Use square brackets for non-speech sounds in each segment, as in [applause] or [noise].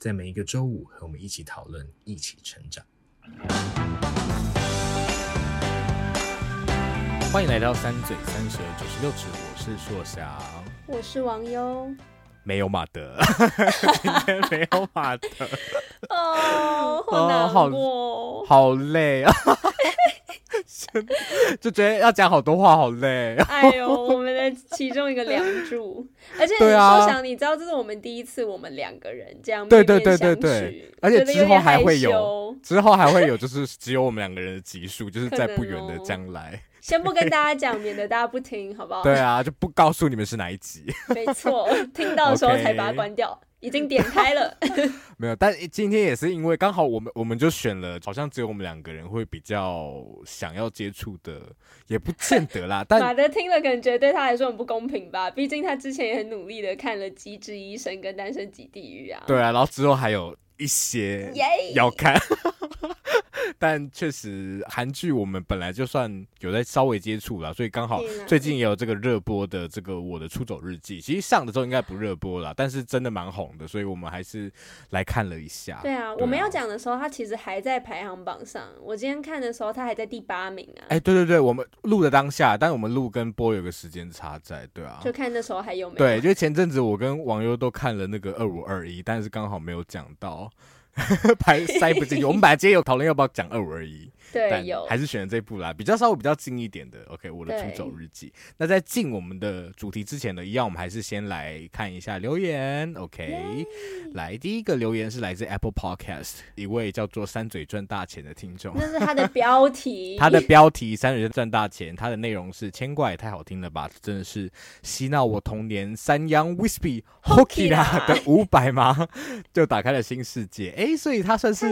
在每一个周五和我们一起讨论，一起成长。欢迎来到三嘴三舌九十六尺，我是硕翔，我是王优，没有马德，今天没有马德，[laughs] 哦，好难过，哦，好累。[laughs] 啊。就觉得要讲好多话，好累。哎呦，我们的其中一个梁柱，而且对啊，我想你知道，这是我们第一次，我们两个人这样面面对对对对。对，而且之后还会有，之后还会有，就是只有我们两个人的集数，就是在不远的将来。哦、先不跟大家讲，免得大家不听，好不好？[laughs] 对啊，就不告诉你们是哪一集。[laughs] 没错，[laughs] 听到的时候才把它关掉。Okay. 已经点开了，没有，但今天也是因为刚好我们我们就选了，好像只有我们两个人会比较想要接触的，也不见得啦。但马德听了可能觉得对他来说很不公平吧，毕竟他之前也很努力的看了《机智医生》跟《单身即地狱》啊。对啊，然后之后还有一些要看。[laughs] 但确实，韩剧我们本来就算有在稍微接触了，所以刚好最近也有这个热播的这个《我的出走日记》，其实上的时候应该不热播了，但是真的蛮红的，所以我们还是来看了一下。对啊，我们要讲的时候，它其实还在排行榜上。我今天看的时候，它还在第八名啊。哎、欸，对对对，我们录的当下，但我们录跟播有个时间差在，对啊。就看那时候还有没有？对，就前阵子我跟网友都看了那个二五二一，但是刚好没有讲到。[laughs] 排塞不进去，我们本来今天有讨论要不要讲二五二一。对，但还是选了这部啦，比较稍微比较近一点的。OK，我的出走日记。那在进我们的主题之前呢，一样我们还是先来看一下留言。OK，来第一个留言是来自 Apple Podcast 一位叫做“三嘴赚大钱”的听众，那是他的标题。[laughs] 他的标题“三嘴赚大钱”，他的内容是“牵挂也太好听了吧”，真的是洗脑我童年三央 Whisky Hockey 啦的五百吗？[laughs] 就打开了新世界。哎、欸，所以他算是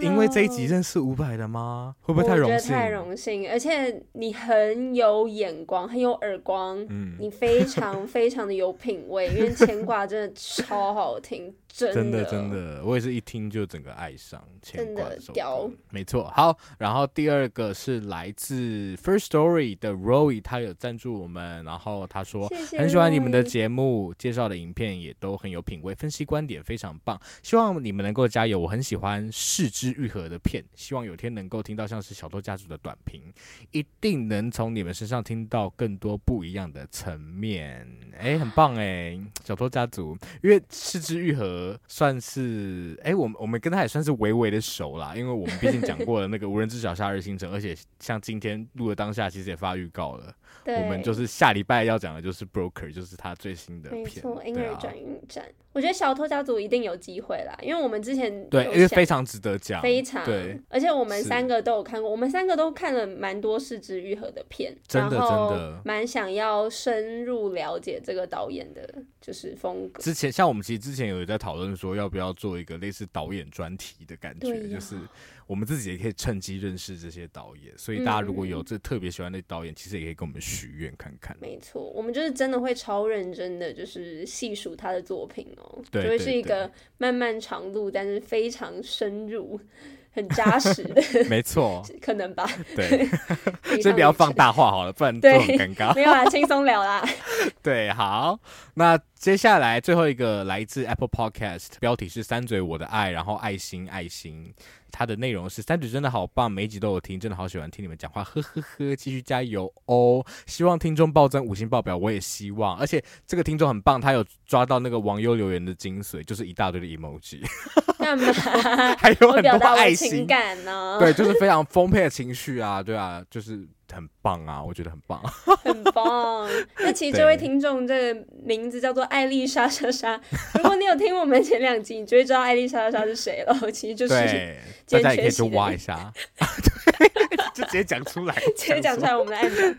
因为这一集认识五百的吗？会不会太荣幸？我觉得太荣幸，而且你很有眼光，很有耳光，嗯，你非常 [laughs] 非常的有品味，因为牵挂真的超好听。真的，真的我也是一听就整个爱上牵挂的屌，没错。好，然后第二个是来自 First Story 的 Roy，他有赞助我们，然后他说很喜欢你们的节目，介绍的影片也都很有品味，分析观点非常棒，希望你们能够加油。我很喜欢四肢愈合的片，希望有天能够听到像是小偷家族的短评，一定能从你们身上听到更多不一样的层面。哎，很棒哎，小偷家族，因为是枝裕算是哎、我们我们跟他也算是微微的熟啦，因为我们毕竟讲过了那个无人知晓夏日星辰，而且像今天录的当下，其实也发预告了。我们就是下礼拜要讲的就是 Broker，就是他最新的片。没错，婴儿转运站。我觉得小偷家族一定有机会啦，因为我们之前对，因为非常值得讲，非常对，而且我们三个都有看过，我们三个都看了蛮多是枝裕和的片，真的真的蛮想要深入了解这个导演的，就是风格。之前像我们其实之前有在讨论说，要不要做一个类似导演专题的感觉，就是。我们自己也可以趁机认识这些导演，所以大家如果有这特别喜欢的导演，嗯、其实也可以跟我们许愿看看。没错，我们就是真的会超认真的，就是细数他的作品哦，对，就会是一个漫漫长路，但是非常深入。很扎 [laughs] 实的，没错，可能吧。[laughs] 对，先不要放大话好了，不然就很尴尬。没有啦，轻松聊啦。[laughs] 对，好，那接下来最后一个来自 Apple Podcast，标题是“三嘴我的爱”，然后爱心爱心。它的内容是三嘴真的好棒，每一集都有听，真的好喜欢听你们讲话，呵呵呵，继续加油哦！希望听众暴增五星爆表，我也希望。而且这个听众很棒，他有抓到那个网友留言的精髓，就是一大堆的 emoji，干嘛？[laughs] 还有很多爱心感呢？对，就是非常丰沛的情绪啊，对啊，就是。很棒啊，我觉得很棒，很棒。[laughs] 那其实这位听众这个名字叫做艾丽莎莎莎。如果你有听我们前两集，你就会知道艾丽莎莎莎是谁了。其实就是大家也可以去挖一下，[laughs] [laughs] 就直接讲出来，[laughs] 直接讲出来我们的按赞。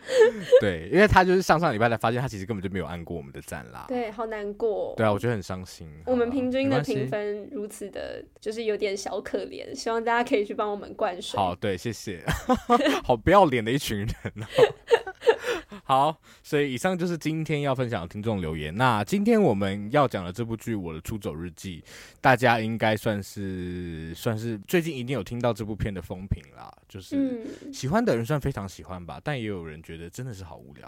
对，因为他就是上上礼拜才发现，他其实根本就没有按过我们的赞啦。对，好难过。对啊，我觉得很伤心。我们平均的评分如此的，就是有点小可怜。希望大家可以去帮我们灌水。好，对，谢谢。[laughs] 好不要脸的一群人哦。[laughs] 好，所以以上就是今天要分享的听众留言。那今天我们要讲的这部剧《我的出走日记》，大家应该算是算是最近一定有听到这部片的风评啦。就是喜欢的人算非常喜欢吧，但也有人觉得真的是好无聊。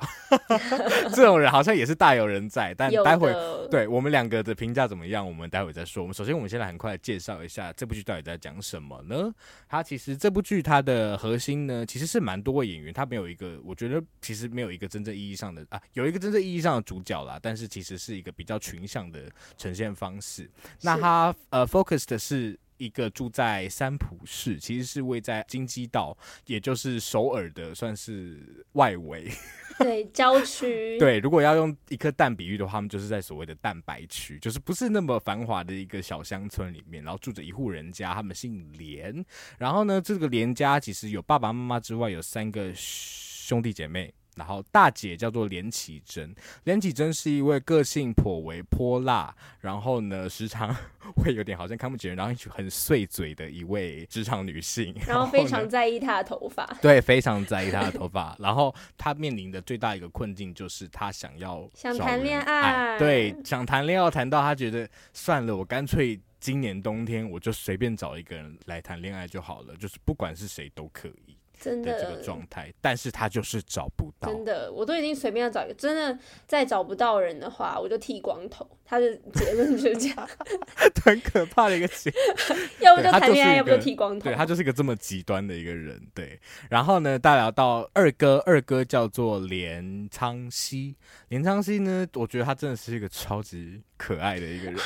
[laughs] 这种人好像也是大有人在。但待会对我们两个的评价怎么样，我们待会再说。我们首先，我们先来很快介绍一下这部剧到底在讲什么呢？它其实这部剧它的核心呢，其实是蛮多位演员，它没有一个，我觉得其实没有一个真正意义上的啊，有一个真正意义上的主角啦，但是其实是一个比较群像的呈现方式。那它呃，focus 的是。一个住在三浦市，其实是位在京畿道，也就是首尔的，算是外围，[laughs] 对，郊区。对，如果要用一颗蛋比喻的话，他们就是在所谓的蛋白区，就是不是那么繁华的一个小乡村里面，然后住着一户人家，他们姓连。然后呢，这个连家其实有爸爸妈妈之外，有三个兄弟姐妹。然后大姐叫做连綺珍，连綺珍是一位个性颇为泼辣，然后呢时常会有点好像看不起人，然后很碎嘴的一位职场女性，[laughs] 然后非常在意她的头发，[laughs] 对，非常在意她的头发。然后她面临的最大一个困境就是她想要想谈恋爱，对，想谈恋爱谈到她觉得算了，我干脆今年冬天我就随便找一个人来谈恋爱就好了，就是不管是谁都可以。真的这个状态，但是他就是找不到。真的，我都已经随便要找一个，真的再找不到人的话，我就剃光头。他的结论就是这样，[laughs] 很可怕的一个结论。[laughs] 要不就谈恋爱，要不就剃光头。对，他就是一个这么极端的一个人。对，然后呢，大家到二哥，二哥叫做连昌熙。连昌熙呢，我觉得他真的是一个超级可爱的一个人。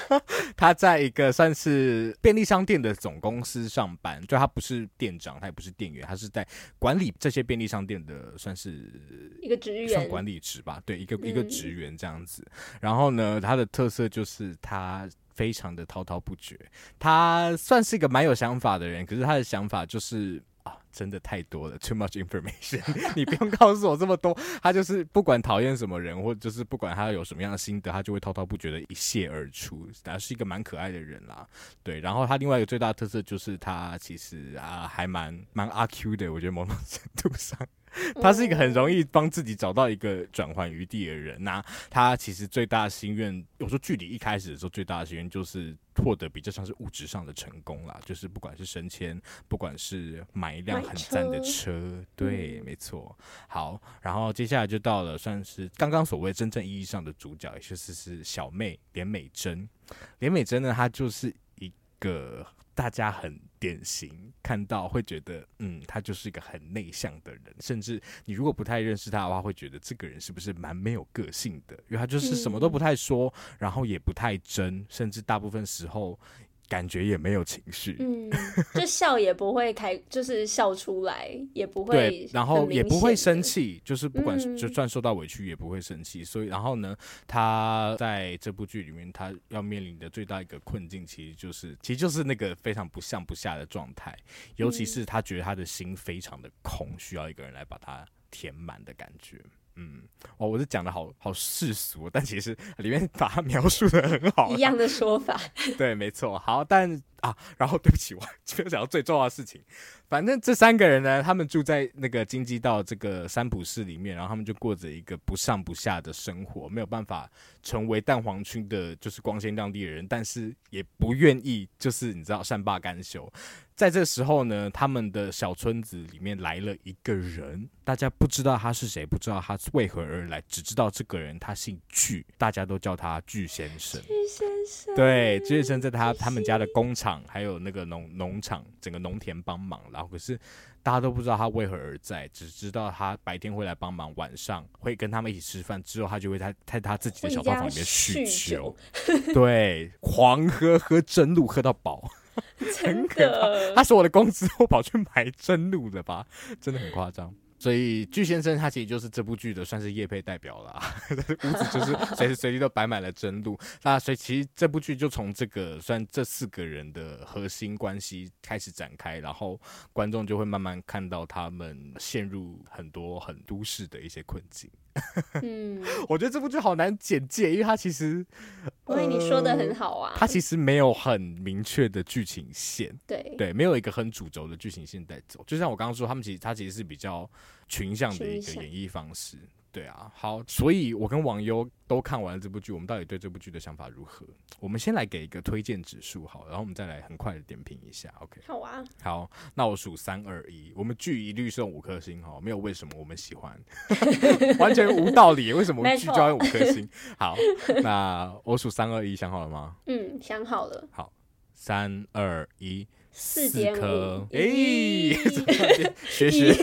[laughs] 他在一个算是便利商店的总公司上班，就他不是店长，他也不是店员，他是在管理这些便利商店的，算是一个职员，算管理职吧。对，一个、嗯、一个职员这样子。然后呢，他的特色就是他非常的滔滔不绝，他算是一个蛮有想法的人，可是他的想法就是。啊，真的太多了，too much information。[laughs] 你不用告诉我这么多，他就是不管讨厌什么人，或者就是不管他有什么样的心得，他就会滔滔不绝的一泻而出。他是一个蛮可爱的人啦，对。然后他另外一个最大特色就是他其实啊还蛮蛮阿 Q 的，我觉得某种程度上。[laughs] 他是一个很容易帮自己找到一个转换余地的人呐、啊。他其实最大的心愿，有时候距离一开始的时候，最大的心愿就是获得比较像是物质上的成功啦，就是不管是升迁，不管是买一辆很赞的车，车对，没错。好，然后接下来就到了算是刚刚所谓真正意义上的主角，也就是是小妹连美珍。连美珍呢，她就是一个。大家很典型，看到会觉得，嗯，他就是一个很内向的人，甚至你如果不太认识他的话，会觉得这个人是不是蛮没有个性的？因为他就是什么都不太说，嗯、然后也不太真，甚至大部分时候。感觉也没有情绪，嗯，就笑也不会开，就是笑出来也不会，对，然后也不会生气，就是不管就算受到委屈也不会生气。所以，然后呢，他在这部剧里面，他要面临的最大一个困境，其实就是，其实就是那个非常不上不下的状态，尤其是他觉得他的心非常的空，需要一个人来把它填满的感觉。嗯，哦，我是讲的好好世俗，但其实里面把它描述的很好，一样的说法。[laughs] 对，没错。好，但啊，然后对不起，我没有讲到最重要的事情。反正这三个人呢，他们住在那个金鸡道这个三浦市里面，然后他们就过着一个不上不下的生活，没有办法成为蛋黄区的，就是光鲜亮丽的人，但是也不愿意，就是你知道善罢甘休。在这时候呢，他们的小村子里面来了一个人，大家不知道他是谁，不知道他为何而来，只知道这个人他姓巨，大家都叫他巨先生。巨先生，对，巨先生在他他们家的工厂还有那个农农场整个农田帮忙，然后可是大家都不知道他为何而在，只知道他白天会来帮忙，晚上会跟他们一起吃饭，之后他就会在在他自己的小套房里面酗酒，对，狂喝喝真露喝到饱。[laughs] 很可怕，他说我的工资我跑去买真露的吧，真的很夸张。所以巨先生他其实就是这部剧的算是业配代表啦，[laughs] 屋子就是随时随地都摆满了真露。那所以其实这部剧就从这个算这四个人的核心关系开始展开，然后观众就会慢慢看到他们陷入很多很都市的一些困境。[laughs] 嗯，我觉得这部剧好难简介，因为它其实，因为你说的很好啊，它其实没有很明确的剧情线，对对，没有一个很主轴的剧情线在走。就像我刚刚说，他们其实它其实是比较群像的一个演绎方式。对啊，好，所以我跟网友都看完了这部剧，我们到底对这部剧的想法如何？我们先来给一个推荐指数，好，然后我们再来很快的点评一下，OK？好啊，好，那我数三二一，我们剧一律送五颗星哈，没有为什么我们喜欢，[laughs] 完全无道理，为什么剧就要用五颗星？好，那我数三二一，想好了吗？嗯，想好了。好，三二一，四颗，哎，学学。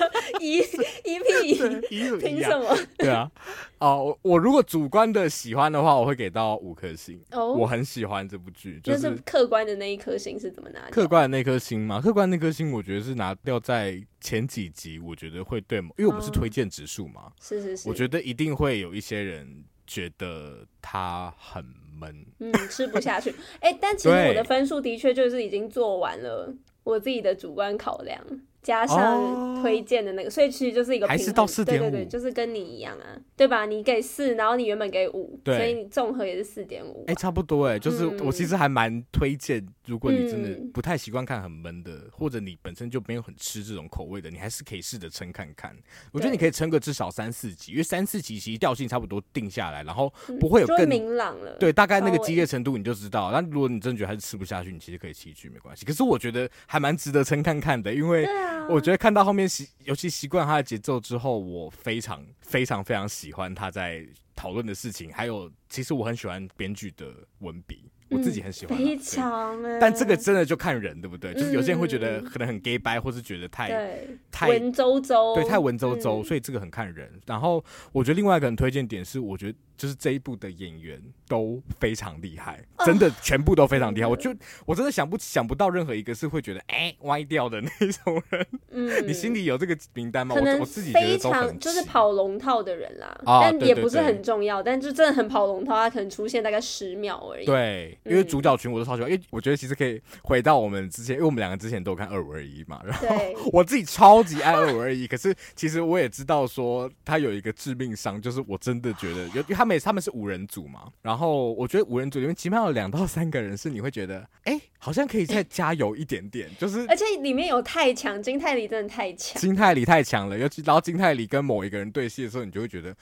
[laughs] 一一屁一，凭什么？对啊，哦，我如果主观的喜欢的话，我会给到五颗星。哦，我很喜欢这部剧，就是客观的那一颗星是怎么拿？客观的那颗星吗？客观那颗星，我觉得是拿掉在前几集，我觉得会对，因为我不是推荐指数嘛，是是是，我觉得一定会有一些人觉得它很闷，嗯，吃不下去。哎、欸，但其实我的分数的确就是已经做完了，我自己的主观考量。加上推荐的那个，哦、所以其实就是一个还是到四点五，对对对，就是跟你一样啊，对吧？你给四，然后你原本给五，所以你综合也是四点五。哎，差不多哎，就是我其实还蛮推荐，如果你真的不太习惯看很闷的，嗯、或者你本身就没有很吃这种口味的，你还是可以试着撑看看。我觉得你可以撑个至少三四集，因为三四集其实调性差不多定下来，然后不会有更、嗯、明朗了。对，大概那个激烈程度你就知道。那如果你真的觉得还是吃不下去，你其实可以弃剧没关系。可是我觉得还蛮值得撑看看的，因为我觉得看到后面习，尤其习惯他的节奏之后，我非常非常非常喜欢他在讨论的事情，还有其实我很喜欢编剧的文笔。我自己很喜欢，非常哎，但这个真的就看人，对不对？就是有些人会觉得可能很 gay 掰，或是觉得太太文绉绉，对，太文绉绉，所以这个很看人。然后我觉得另外一个很推荐点是，我觉得就是这一部的演员都非常厉害，真的全部都非常厉害。我就我真的想不想不到任何一个是会觉得哎歪掉的 [laughs] 那种人。嗯，[laughs] 你心里有这个名单吗？我我自己觉得都很就是跑龙套的人啦，但也不是很重要，但就真的很跑龙套，他可能出现大概十秒而已。对。因为主角群我都超喜欢，因为我觉得其实可以回到我们之前，因为我们两个之前都有看二五二一嘛，然后 [laughs] 我自己超级爱二五二一，可是其实我也知道说他有一个致命伤，就是我真的觉得，因为他们他们是五人组嘛，然后我觉得五人组里面起码有两到三个人是你会觉得，哎，好像可以再加油一点点，就是而且里面有太强，金泰梨真的太强，金泰梨太强了，尤其然后金泰梨跟某一个人对戏的时候，你就会觉得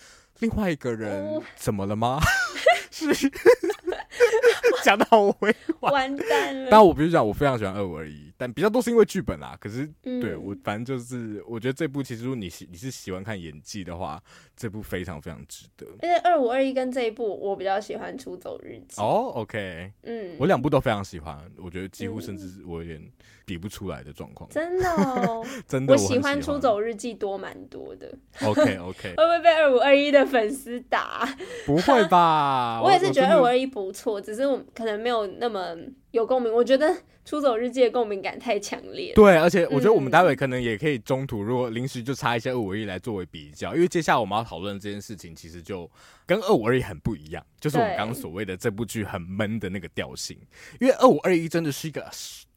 另外一个人怎么了吗？[laughs] 是。[laughs] [laughs] 讲到我会完蛋了。但我必须讲，我非常喜欢二五二一，但比较多是因为剧本啦。可是，嗯、对我反正就是，我觉得这部其实如果你喜你是喜欢看演技的话，这部非常非常值得。而且二五二一跟这一部，我比较喜欢《出走日记》。哦，OK，嗯，我两部都非常喜欢，我觉得几乎甚至我有点比不出来的状况。真的哦，[laughs] 真的，我喜欢《出走日记》多蛮多的。OK OK，[laughs] 会不会被二五二一的粉丝打？不会吧？我也是觉得二五二一不错，只是我可能没有那么有共鸣。我觉得《出走日记》的共鸣感太强烈。对，而且我觉得我们待会可能也可以中途，如果临时就插一些二五二一来作为比较，因为接下来我们要讨论这件事情，其实就跟二五二一很不一样，就是我们刚刚所谓的这部剧很闷的那个调性。因为二五二一真的是一个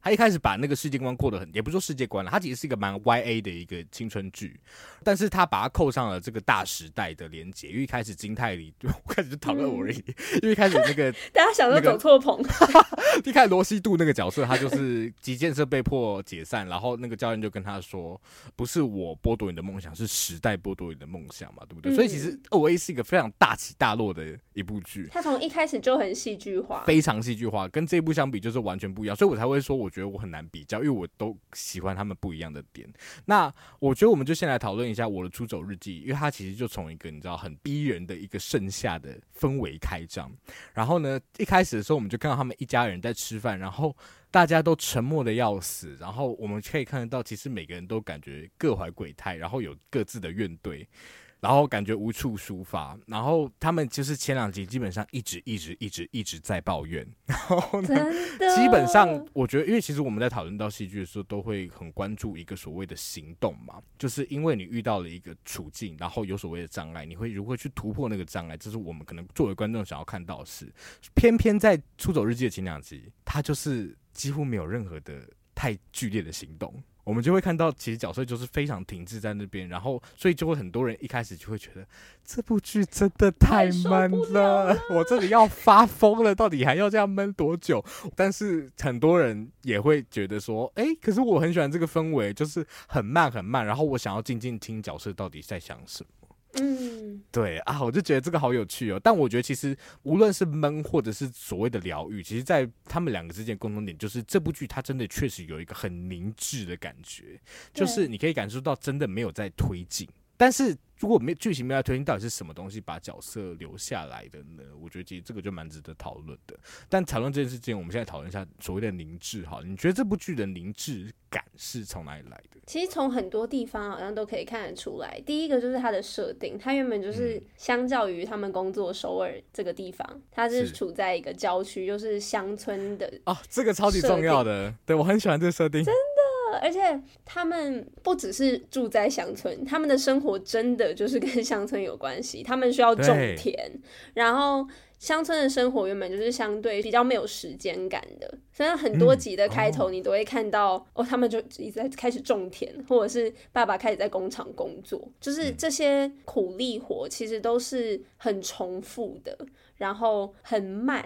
他一开始把那个世界观过得很，也不说世界观了，他其实是一个蛮 YA 的一个青春剧，但是他把它扣上了这个大时代的连接，因为一开始金泰梨就 [laughs] 开始就讨论我而已，嗯、因为一开始那个 [laughs] 大家想说走错棚，[laughs] 一开始罗西度那个角色，他就是极限社被迫解散，然后那个教练就跟他说，不是我剥夺你的梦想，是时代剥夺你的梦想嘛，对不对？嗯、所以其实 OA 是一个非常大起大落的一部剧，他从一开始就很戏剧化，非常戏剧化，跟这一部相比就是完全不一样，所以我才会说我。觉得我很难比较，因为我都喜欢他们不一样的点。那我觉得我们就先来讨论一下我的出走日记，因为它其实就从一个你知道很逼人的一个盛夏的氛围开张。然后呢，一开始的时候我们就看到他们一家人在吃饭，然后大家都沉默的要死。然后我们可以看得到，其实每个人都感觉各怀鬼胎，然后有各自的怨怼。然后感觉无处抒发，然后他们就是前两集基本上一直一直一直一直在抱怨，[laughs] 然后呢，基本上我觉得，因为其实我们在讨论到戏剧的时候，都会很关注一个所谓的行动嘛，就是因为你遇到了一个处境，然后有所谓的障碍，你会如何去突破那个障碍？这是我们可能作为观众想要看到的事。偏偏在《出走日记》的前两集，他就是几乎没有任何的太剧烈的行动。我们就会看到，其实角色就是非常停滞在那边，然后所以就会很多人一开始就会觉得这部剧真的太闷了，了 [laughs] 我这里要发疯了，到底还要这样闷多久？但是很多人也会觉得说，哎，可是我很喜欢这个氛围，就是很慢很慢，然后我想要静静听角色到底在想什么。嗯，对啊，我就觉得这个好有趣哦。但我觉得其实无论是闷或者是所谓的疗愈，其实，在他们两个之间共同点就是这部剧它真的确实有一个很凝滞的感觉，就是你可以感受到真的没有在推进，但是。如果没剧情没有推进，到底是什么东西把角色留下来的呢？我觉得其实这个就蛮值得讨论的。但讨论这件事情，我们现在讨论一下所谓的凝滞。哈，你觉得这部剧的凝滞感是从哪里来的？其实从很多地方好像都可以看得出来。第一个就是它的设定，它原本就是相较于他们工作首尔这个地方，它是处在一个郊区，就是乡村的哦，这个超级重要的。对，我很喜欢这个设定。而且他们不只是住在乡村，他们的生活真的就是跟乡村有关系。他们需要种田，然后乡村的生活原本就是相对比较没有时间感的。所以很多集的开头，你都会看到、嗯、哦，哦，他们就一直在开始种田，或者是爸爸开始在工厂工作，就是这些苦力活其实都是很重复的，然后很慢，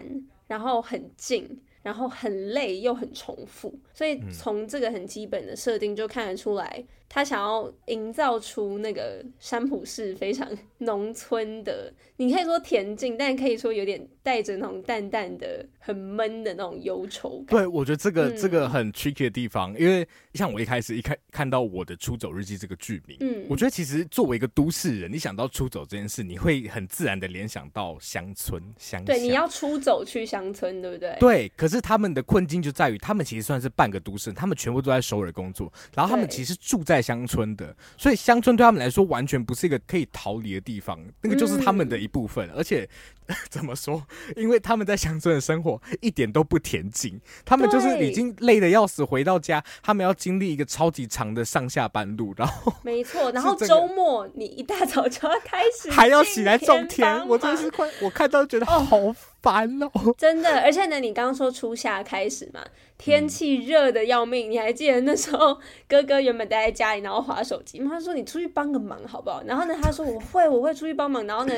然后很静。然后很累又很重复，所以从这个很基本的设定就看得出来。他想要营造出那个山普市非常 [laughs] 农村的，你可以说恬静，但可以说有点带着那种淡淡的、很闷的那种忧愁感。对，我觉得这个、嗯、这个很 tricky 的地方，因为像我一开始一看看到我的《出走日记》这个剧名，嗯，我觉得其实作为一个都市人，你想到出走这件事，你会很自然的联想到乡村、乡。对，你要出走去乡村，对不对？对。可是他们的困境就在于，他们其实算是半个都市，他们全部都在首尔工作，然后他们其实住在。在乡村的，所以乡村对他们来说完全不是一个可以逃离的地方，那个就是他们的一部分，而且。[laughs] 怎么说？因为他们在乡村的生活一点都不恬静，他们就是已经累得要死，回到家他们要经历一个超级长的上下班路，然后没错，[laughs] 然后周末你一大早就要开始还要起来种田，我真的是快，我看到觉得好烦哦，哦，[laughs] 真的。而且呢，你刚刚说初夏开始嘛，天气热的要命，你还记得那时候哥哥原本待在家里，然后划手机，他说你出去帮个忙好不好？然后呢，他说我会，我会出去帮忙，然后呢。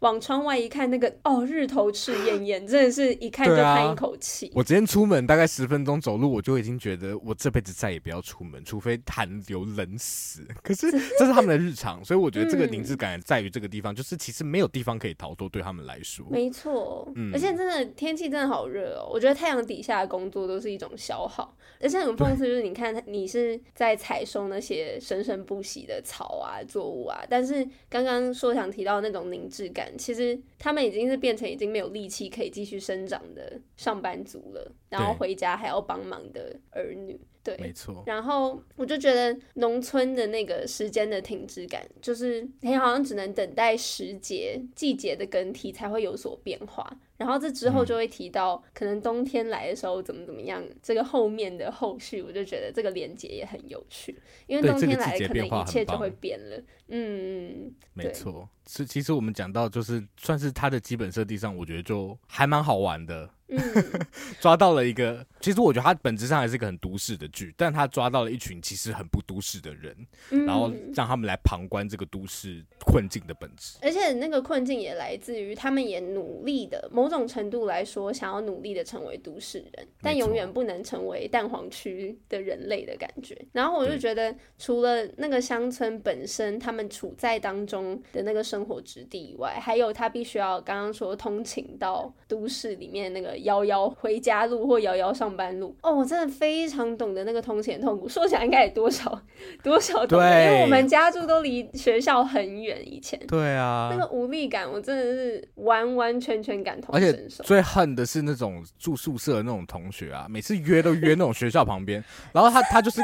往窗外一看，那个哦，日头赤艳艳，[laughs] 真的是一看就叹一口气。我今天出门大概十分钟走路，我就已经觉得我这辈子再也不要出门，除非寒流冷死。[laughs] 可是 [laughs] 这是他们的日常，所以我觉得这个凝滞感在于这个地方，嗯、就是其实没有地方可以逃脱，对他们来说。没错，嗯，而且真的天气真的好热哦，我觉得太阳底下的工作都是一种消耗，而且很讽刺，就是你看你是在采收那些生生不息的草啊、作物啊，但是刚刚说想提到那种凝滞感。其实他们已经是变成已经没有力气可以继续生长的上班族了，然后回家还要帮忙的儿女。对，没错。然后我就觉得农村的那个时间的停滞感，就是你好像只能等待时节、季节的更替才会有所变化。然后这之后就会提到，嗯、可能冬天来的时候怎么怎么样，这个后面的后续，我就觉得这个连接也很有趣，因为冬天来可能一切就会变了。嗯，没错。是，其实我们讲到就是算是它的基本设定上，我觉得就还蛮好玩的。嗯，[laughs] 抓到了一个，其实我觉得它本质上还是一个很都市的剧，但他抓到了一群其实很不都市的人，嗯、然后让他们来旁观这个都市困境的本质。而且那个困境也来自于他们也努力的，某种程度来说，想要努力的成为都市人，但永远不能成为蛋黄区的人类的感觉。然后我就觉得，除了那个乡村本身，他们处在当中的那个生活质地以外，还有他必须要刚刚说通勤到都市里面那个。遥遥回家路或遥遥上班路哦，我真的非常懂得那个通勤痛苦。说起来应该也多少多少懂，因为我们家住都离学校很远。以前对啊，那个无力感我真的是完完全全感同身受。最恨的是那种住宿舍的那种同学啊，每次约都约那种学校旁边，然后他他就是。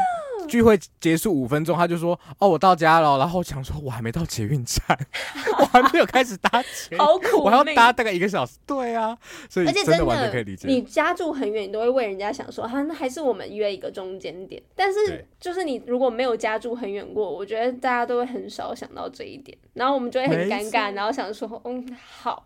聚会结束五分钟，他就说：“哦，我到家了。”然后我想说：“我还没到捷运站，我还没有开始搭捷，好苦，我还要搭大概一个小时。”对啊，所以真的完全可以理解。你家住很远，你都会为人家想说：“哈，那还是我们约一个中间点。”但是就是你如果没有家住很远过，我觉得大家都会很少想到这一点，然后我们就会很尴尬，然后想说：“嗯，好。”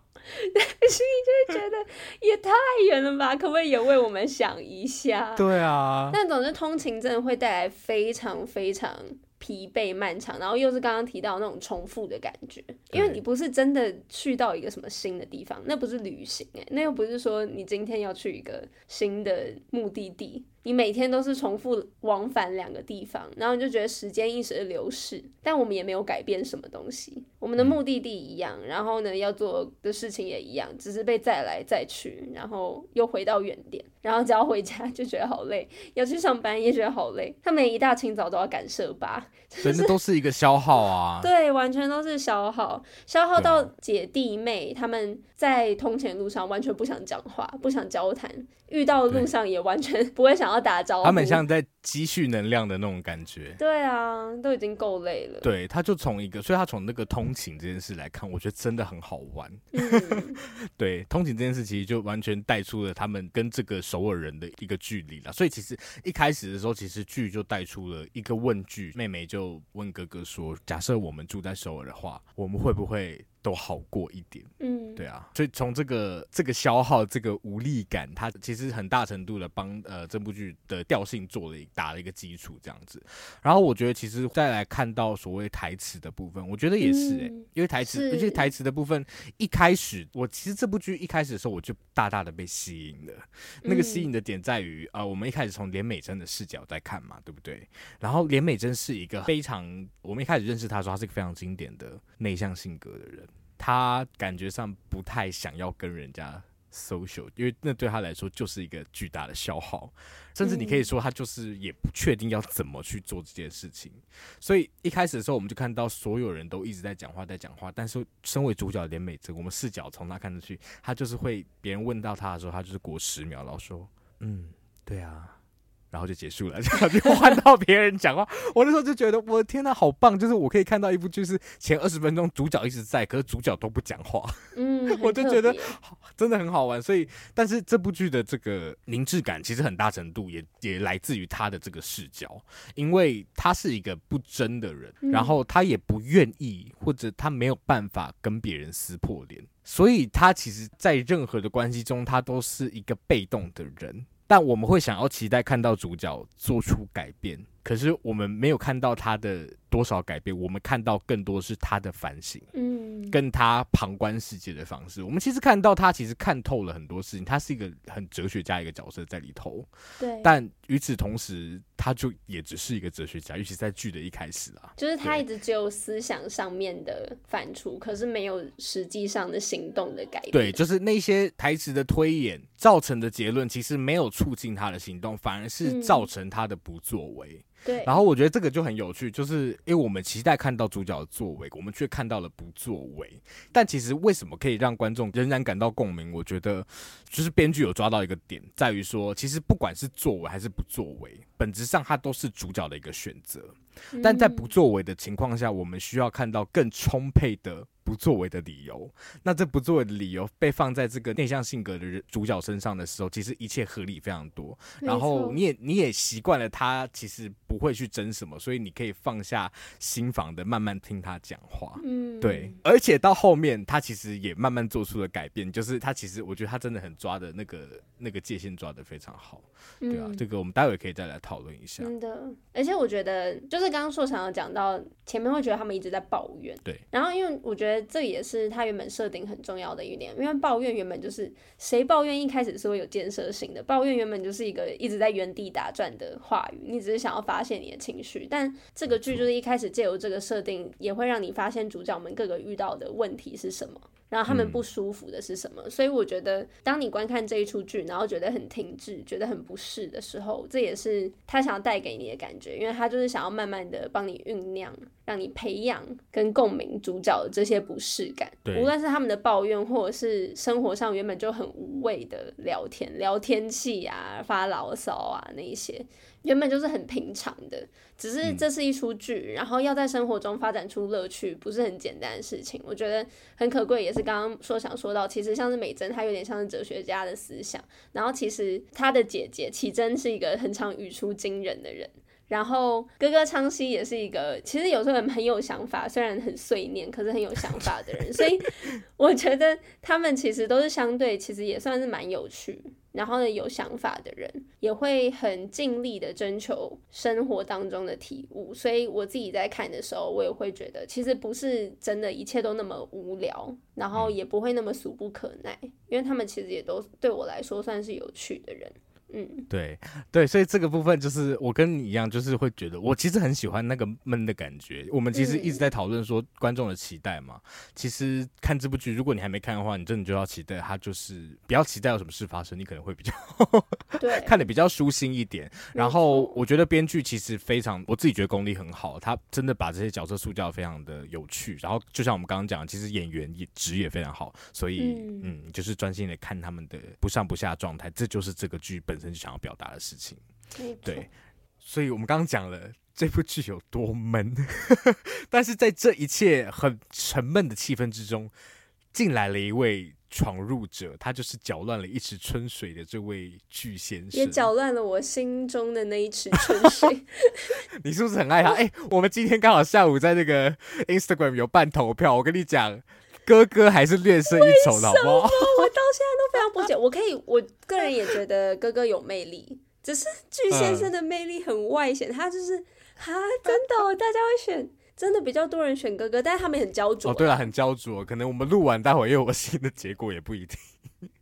但是你就会觉得也太远了吧？可不可以也为我们想一下？对啊。但总之，通勤真的会带来非常非常疲惫漫长，然后又是刚刚提到那种重复的感觉，因为你不是真的去到一个什么新的地方，那不是旅行哎，那又不是说你今天要去一个新的目的地。你每天都是重复往返两个地方，然后你就觉得时间一直流逝，但我们也没有改变什么东西，我们的目的地一样，然后呢，要做的事情也一样，只是被载来载去，然后又回到原点，然后只要回家就觉得好累，要去上班也觉得好累，他每一大清早都要赶社巴，真的都是一个消耗啊，[laughs] 对，完全都是消耗，消耗到姐弟妹他们在通勤路上完全不想讲话，不想交谈。遇到的路上也完全不会想要打招呼，他们像在积蓄能量的那种感觉。对啊，都已经够累了。对，他就从一个，所以他从那个通勤这件事来看，我觉得真的很好玩。嗯、[laughs] 对，通勤这件事其实就完全带出了他们跟这个首尔人的一个距离了。所以其实一开始的时候，其实剧就带出了一个问句，妹妹就问哥哥说：“假设我们住在首尔的话，我们会不会？”都好过一点，嗯，对啊，所以从这个这个消耗，这个无力感，它其实很大程度的帮呃这部剧的调性做了打了一个基础，这样子。然后我觉得其实再来看到所谓台词的部分，我觉得也是哎、欸，嗯、因为台词，而且台词的部分一开始，我其实这部剧一开始的时候我就大大的被吸引了。那个吸引的点在于，呃，我们一开始从连美珍的视角在看嘛，对不对？然后连美珍是一个非常，我们一开始认识她的时候，她是一个非常经典的内向性格的人。他感觉上不太想要跟人家 social，因为那对他来说就是一个巨大的消耗，甚至你可以说他就是也不确定要怎么去做这件事情。所以一开始的时候，我们就看到所有人都一直在讲话，在讲话，但是身为主角的连美珍，我们视角从他看出去，他就是会别人问到他的时候，他就是过十秒，然后说：“嗯，对啊。”然后就结束了，这 [laughs] 样就换到别人讲话。我那时候就觉得，我的天呐，好棒！就是我可以看到一部，剧是前二十分钟主角一直在，可是主角都不讲话。嗯，[laughs] 我就觉得真的很好玩。所以，但是这部剧的这个凝滞感，其实很大程度也也来自于他的这个视角，因为他是一个不争的人，然后他也不愿意，或者他没有办法跟别人撕破脸，所以他其实，在任何的关系中，他都是一个被动的人。但我们会想要期待看到主角做出改变，可是我们没有看到他的多少改变，我们看到更多是他的反省，嗯，跟他旁观世界的方式。我们其实看到他其实看透了很多事情，他是一个很哲学家一个角色在里头，对。但与此同时，他就也只是一个哲学家，尤其在剧的一开始啊，就是他一直只有思想上面的反刍，可是没有实际上的行动的改变。对，就是那些台词的推演造成的结论，其实没有促进他的行动，反而是造成他的不作为。嗯对，然后我觉得这个就很有趣，就是因为我们期待看到主角的作为，我们却看到了不作为。但其实为什么可以让观众仍然感到共鸣？我觉得就是编剧有抓到一个点，在于说，其实不管是作为还是不作为，本质上它都是主角的一个选择。但在不作为的情况下，我们需要看到更充沛的不作为的理由。那这不作为的理由被放在这个内向性格的人主角身上的时候，其实一切合理非常多。然后你也你也习惯了他其实不不会去争什么，所以你可以放下心房的慢慢听他讲话。嗯，对。而且到后面，他其实也慢慢做出了改变，就是他其实我觉得他真的很抓的那个那个界限抓的非常好。对啊，嗯、这个我们待会可以再来讨论一下。真的，而且我觉得就是刚刚硕想要讲到前面会觉得他们一直在抱怨，对。然后因为我觉得这也是他原本设定很重要的一点，因为抱怨原本就是谁抱怨一开始是会有建设性的，抱怨原本就是一个一直在原地打转的话语，你只是想要发泄你的情绪。但这个剧就是一开始借由这个设定，也会让你发现主角们各个遇到的问题是什么。然后他们不舒服的是什么？嗯、所以我觉得，当你观看这一出剧，然后觉得很停滞，觉得很不适的时候，这也是他想要带给你的感觉，因为他就是想要慢慢的帮你酝酿，让你培养跟共鸣主角的这些不适感。对，无论是他们的抱怨，或者是生活上原本就很无谓的聊天、聊天气啊、发牢骚啊那一些。原本就是很平常的，只是这是一出剧，嗯、然后要在生活中发展出乐趣，不是很简单的事情。我觉得很可贵，也是刚刚说想说到，其实像是美珍，她有点像是哲学家的思想，然后其实她的姐姐启真是一个很常语出惊人的人。然后哥哥昌熙也是一个，其实有时候很有想法，虽然很碎念，可是很有想法的人。所以 [laughs] 我觉得他们其实都是相对，其实也算是蛮有趣，然后呢有想法的人，也会很尽力的征求生活当中的体悟。所以我自己在看的时候，我也会觉得，其实不是真的一切都那么无聊，然后也不会那么俗不可耐，因为他们其实也都对我来说算是有趣的人。嗯，对对，所以这个部分就是我跟你一样，就是会觉得我其实很喜欢那个闷的感觉。我们其实一直在讨论说观众的期待嘛。嗯、其实看这部剧，如果你还没看的话，你真的就要期待它，就是不要期待有什么事发生，你可能会比较对 [laughs] 看的比较舒心一点。然后我觉得编剧其实非常，我自己觉得功力很好，他真的把这些角色塑造非常的有趣。然后就像我们刚刚讲，其实演员也职也非常好，所以嗯，嗯，就是专心的看他们的不上不下状态，这就是这个剧本。本身就想要表达的事情，对，所以我们刚刚讲了这部剧有多闷，[laughs] 但是在这一切很沉闷的气氛之中，进来了一位闯入者，他就是搅乱了一池春水的这位巨先生，也搅乱了我心中的那一池春水。[laughs] 你是不是很爱他？哎、欸，我们今天刚好下午在那个 Instagram 有办投票，我跟你讲。哥哥还是略胜一筹的好不好？我到现在都非常不解。我可以，我个人也觉得哥哥有魅力，只是巨先生的魅力很外显。他就是啊，真的、哦，大家会选，真的比较多人选哥哥，但是他们很焦灼、啊。哦，对了，很焦灼，可能我们录完，待会又有新的结果，也不一定。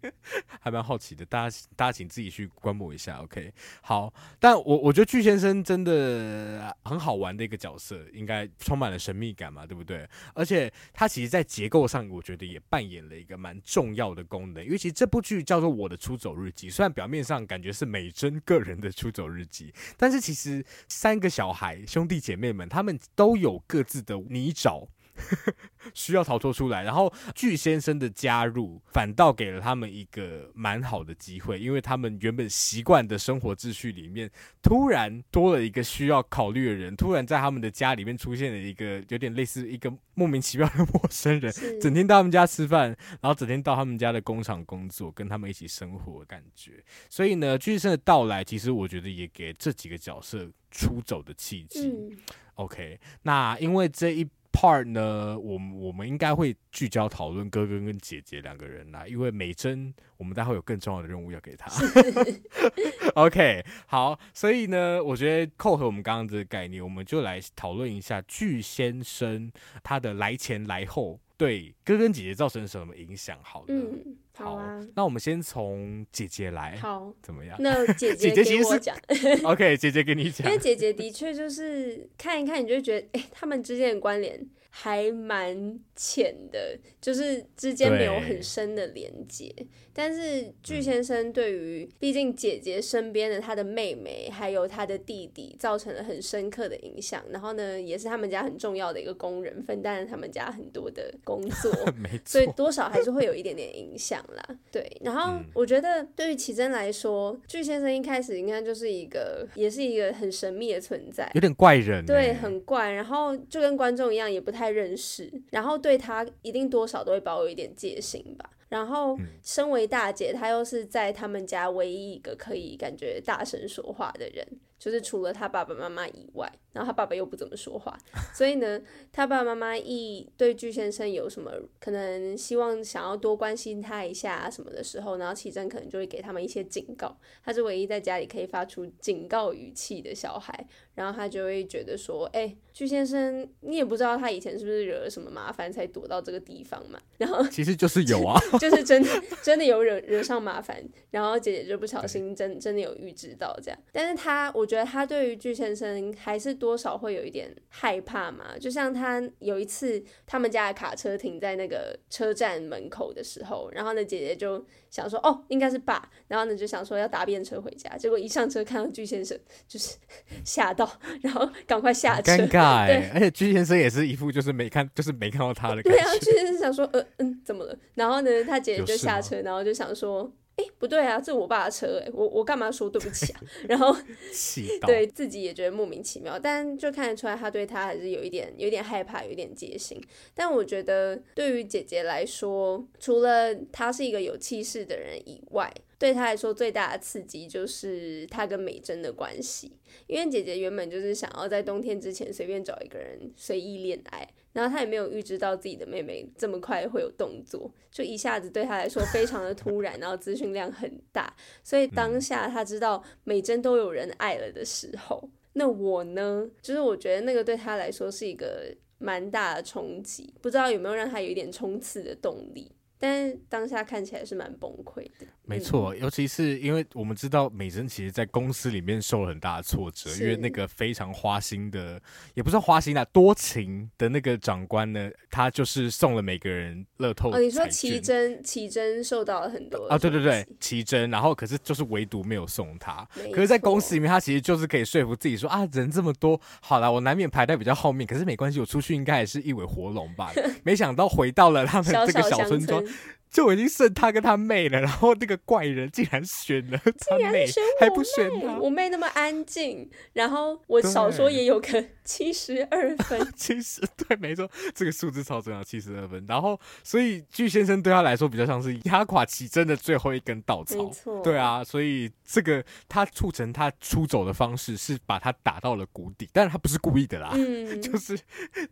[laughs] 还蛮好奇的，大家大家请自己去观摩一下，OK？好，但我我觉得巨先生真的很好玩的一个角色，应该充满了神秘感嘛，对不对？而且他其实，在结构上，我觉得也扮演了一个蛮重要的功能。因为其这部剧叫做《我的出走日记》，虽然表面上感觉是美珍个人的出走日记，但是其实三个小孩兄弟姐妹们，他们都有各自的泥沼。[laughs] 需要逃脱出来，然后巨先生的加入反倒给了他们一个蛮好的机会，因为他们原本习惯的生活秩序里面，突然多了一个需要考虑的人，突然在他们的家里面出现了一个有点类似一个莫名其妙的陌生人，整天到他们家吃饭，然后整天到他们家的工厂工作，跟他们一起生活的感觉。所以呢，巨先生的到来，其实我觉得也给这几个角色出走的契机。嗯、OK，那因为这一。Part 呢，我们我们应该会聚焦讨论哥哥跟姐姐两个人啦，因为美珍，我们待会有更重要的任务要给她。[laughs] OK，好，所以呢，我觉得扣合我们刚刚这个概念，我们就来讨论一下巨先生他的来前来后对哥哥姐姐造成什么影响。好的。嗯好啊，那我们先从姐姐来，好，怎么样？那 [laughs] 姐姐给我讲，[laughs] OK，姐姐给你讲，因为姐姐的确就是看一看，你就觉得，哎、欸，他们之间的关联还蛮浅的，就是之间没有很深的连接。但是巨先生对于，毕竟姐姐身边的他的妹妹还有他的弟弟，造成了很深刻的影响。然后呢，也是他们家很重要的一个工人，分担了他们家很多的工 [laughs] 作，所以多少还是会有一点点影响啦。对，然后我觉得对于奇珍来说，巨先生一开始应该就是一个，也是一个很神秘的存在，有点怪人，对，很怪。然后就跟观众一样，也不太认识，然后对他一定多少都会保有一点戒心吧。然后，身为大姐，她又是在他们家唯一一个可以感觉大声说话的人，就是除了他爸爸妈妈以外，然后他爸爸又不怎么说话，[laughs] 所以呢，他爸爸妈妈一对具先生有什么可能希望想要多关心他一下啊什么的时候，然后启真可能就会给他们一些警告。他是唯一在家里可以发出警告语气的小孩，然后他就会觉得说，哎、欸，具先生，你也不知道他以前是不是惹了什么麻烦才躲到这个地方嘛？然后其实就是有啊，[laughs] 就是真的真的有惹惹上麻烦，然后姐姐就不小心真真的有预知到这样，但是他我觉得。觉得他对于巨先生还是多少会有一点害怕嘛，就像他有一次他们家的卡车停在那个车站门口的时候，然后呢姐姐就想说哦应该是爸，然后呢就想说要搭便车回家，结果一上车看到鞠先生就是 [laughs] 吓到，然后赶快下车，尴尬，对，而且鞠先生也是一副就是没看就是没看到他的感觉，对啊，鞠先生想说呃嗯怎么了，然后呢他姐姐就下车，然后就想说。哎，不对啊，这是我爸的车，哎，我我干嘛说对不起啊？[laughs] 然后对自己也觉得莫名其妙，但就看得出来他对他还是有一点有点害怕，有点戒心。但我觉得对于姐姐来说，除了他是一个有气势的人以外，对他来说最大的刺激就是他跟美珍的关系，因为姐姐原本就是想要在冬天之前随便找一个人随意恋爱。然后他也没有预知到自己的妹妹这么快会有动作，就一下子对他来说非常的突然，然后资讯量很大，所以当下他知道美珍都有人爱了的时候，那我呢，就是我觉得那个对他来说是一个蛮大的冲击，不知道有没有让他有一点冲刺的动力。但是当下看起来是蛮崩溃的，没错，尤其是因为我们知道美珍其实，在公司里面受了很大的挫折，因为那个非常花心的，也不是花心啊，多情的那个长官呢，他就是送了每个人乐透。哦，你说奇珍，奇珍受到了很多啊，对对对，奇珍，然后可是就是唯独没有送他，可是，在公司里面，他其实就是可以说服自己说啊，人这么多，好了，我难免排在比较后面，可是没关系，我出去应该也是一尾活龙吧。[laughs] 没想到回到了他们这个小村庄。就我已经剩他跟他妹了，然后那个怪人竟然选了他妹，还不选他。我妹那么安静，然后我少说也有个七十二分。[laughs] 七十对，没错，这个数字超重要，七十二分。然后，所以巨先生对他来说比较像是压垮启真的最后一根稻草。没错，对啊，所以这个他促成他出走的方式是把他打到了谷底，但是他不是故意的啦，嗯，[laughs] 就是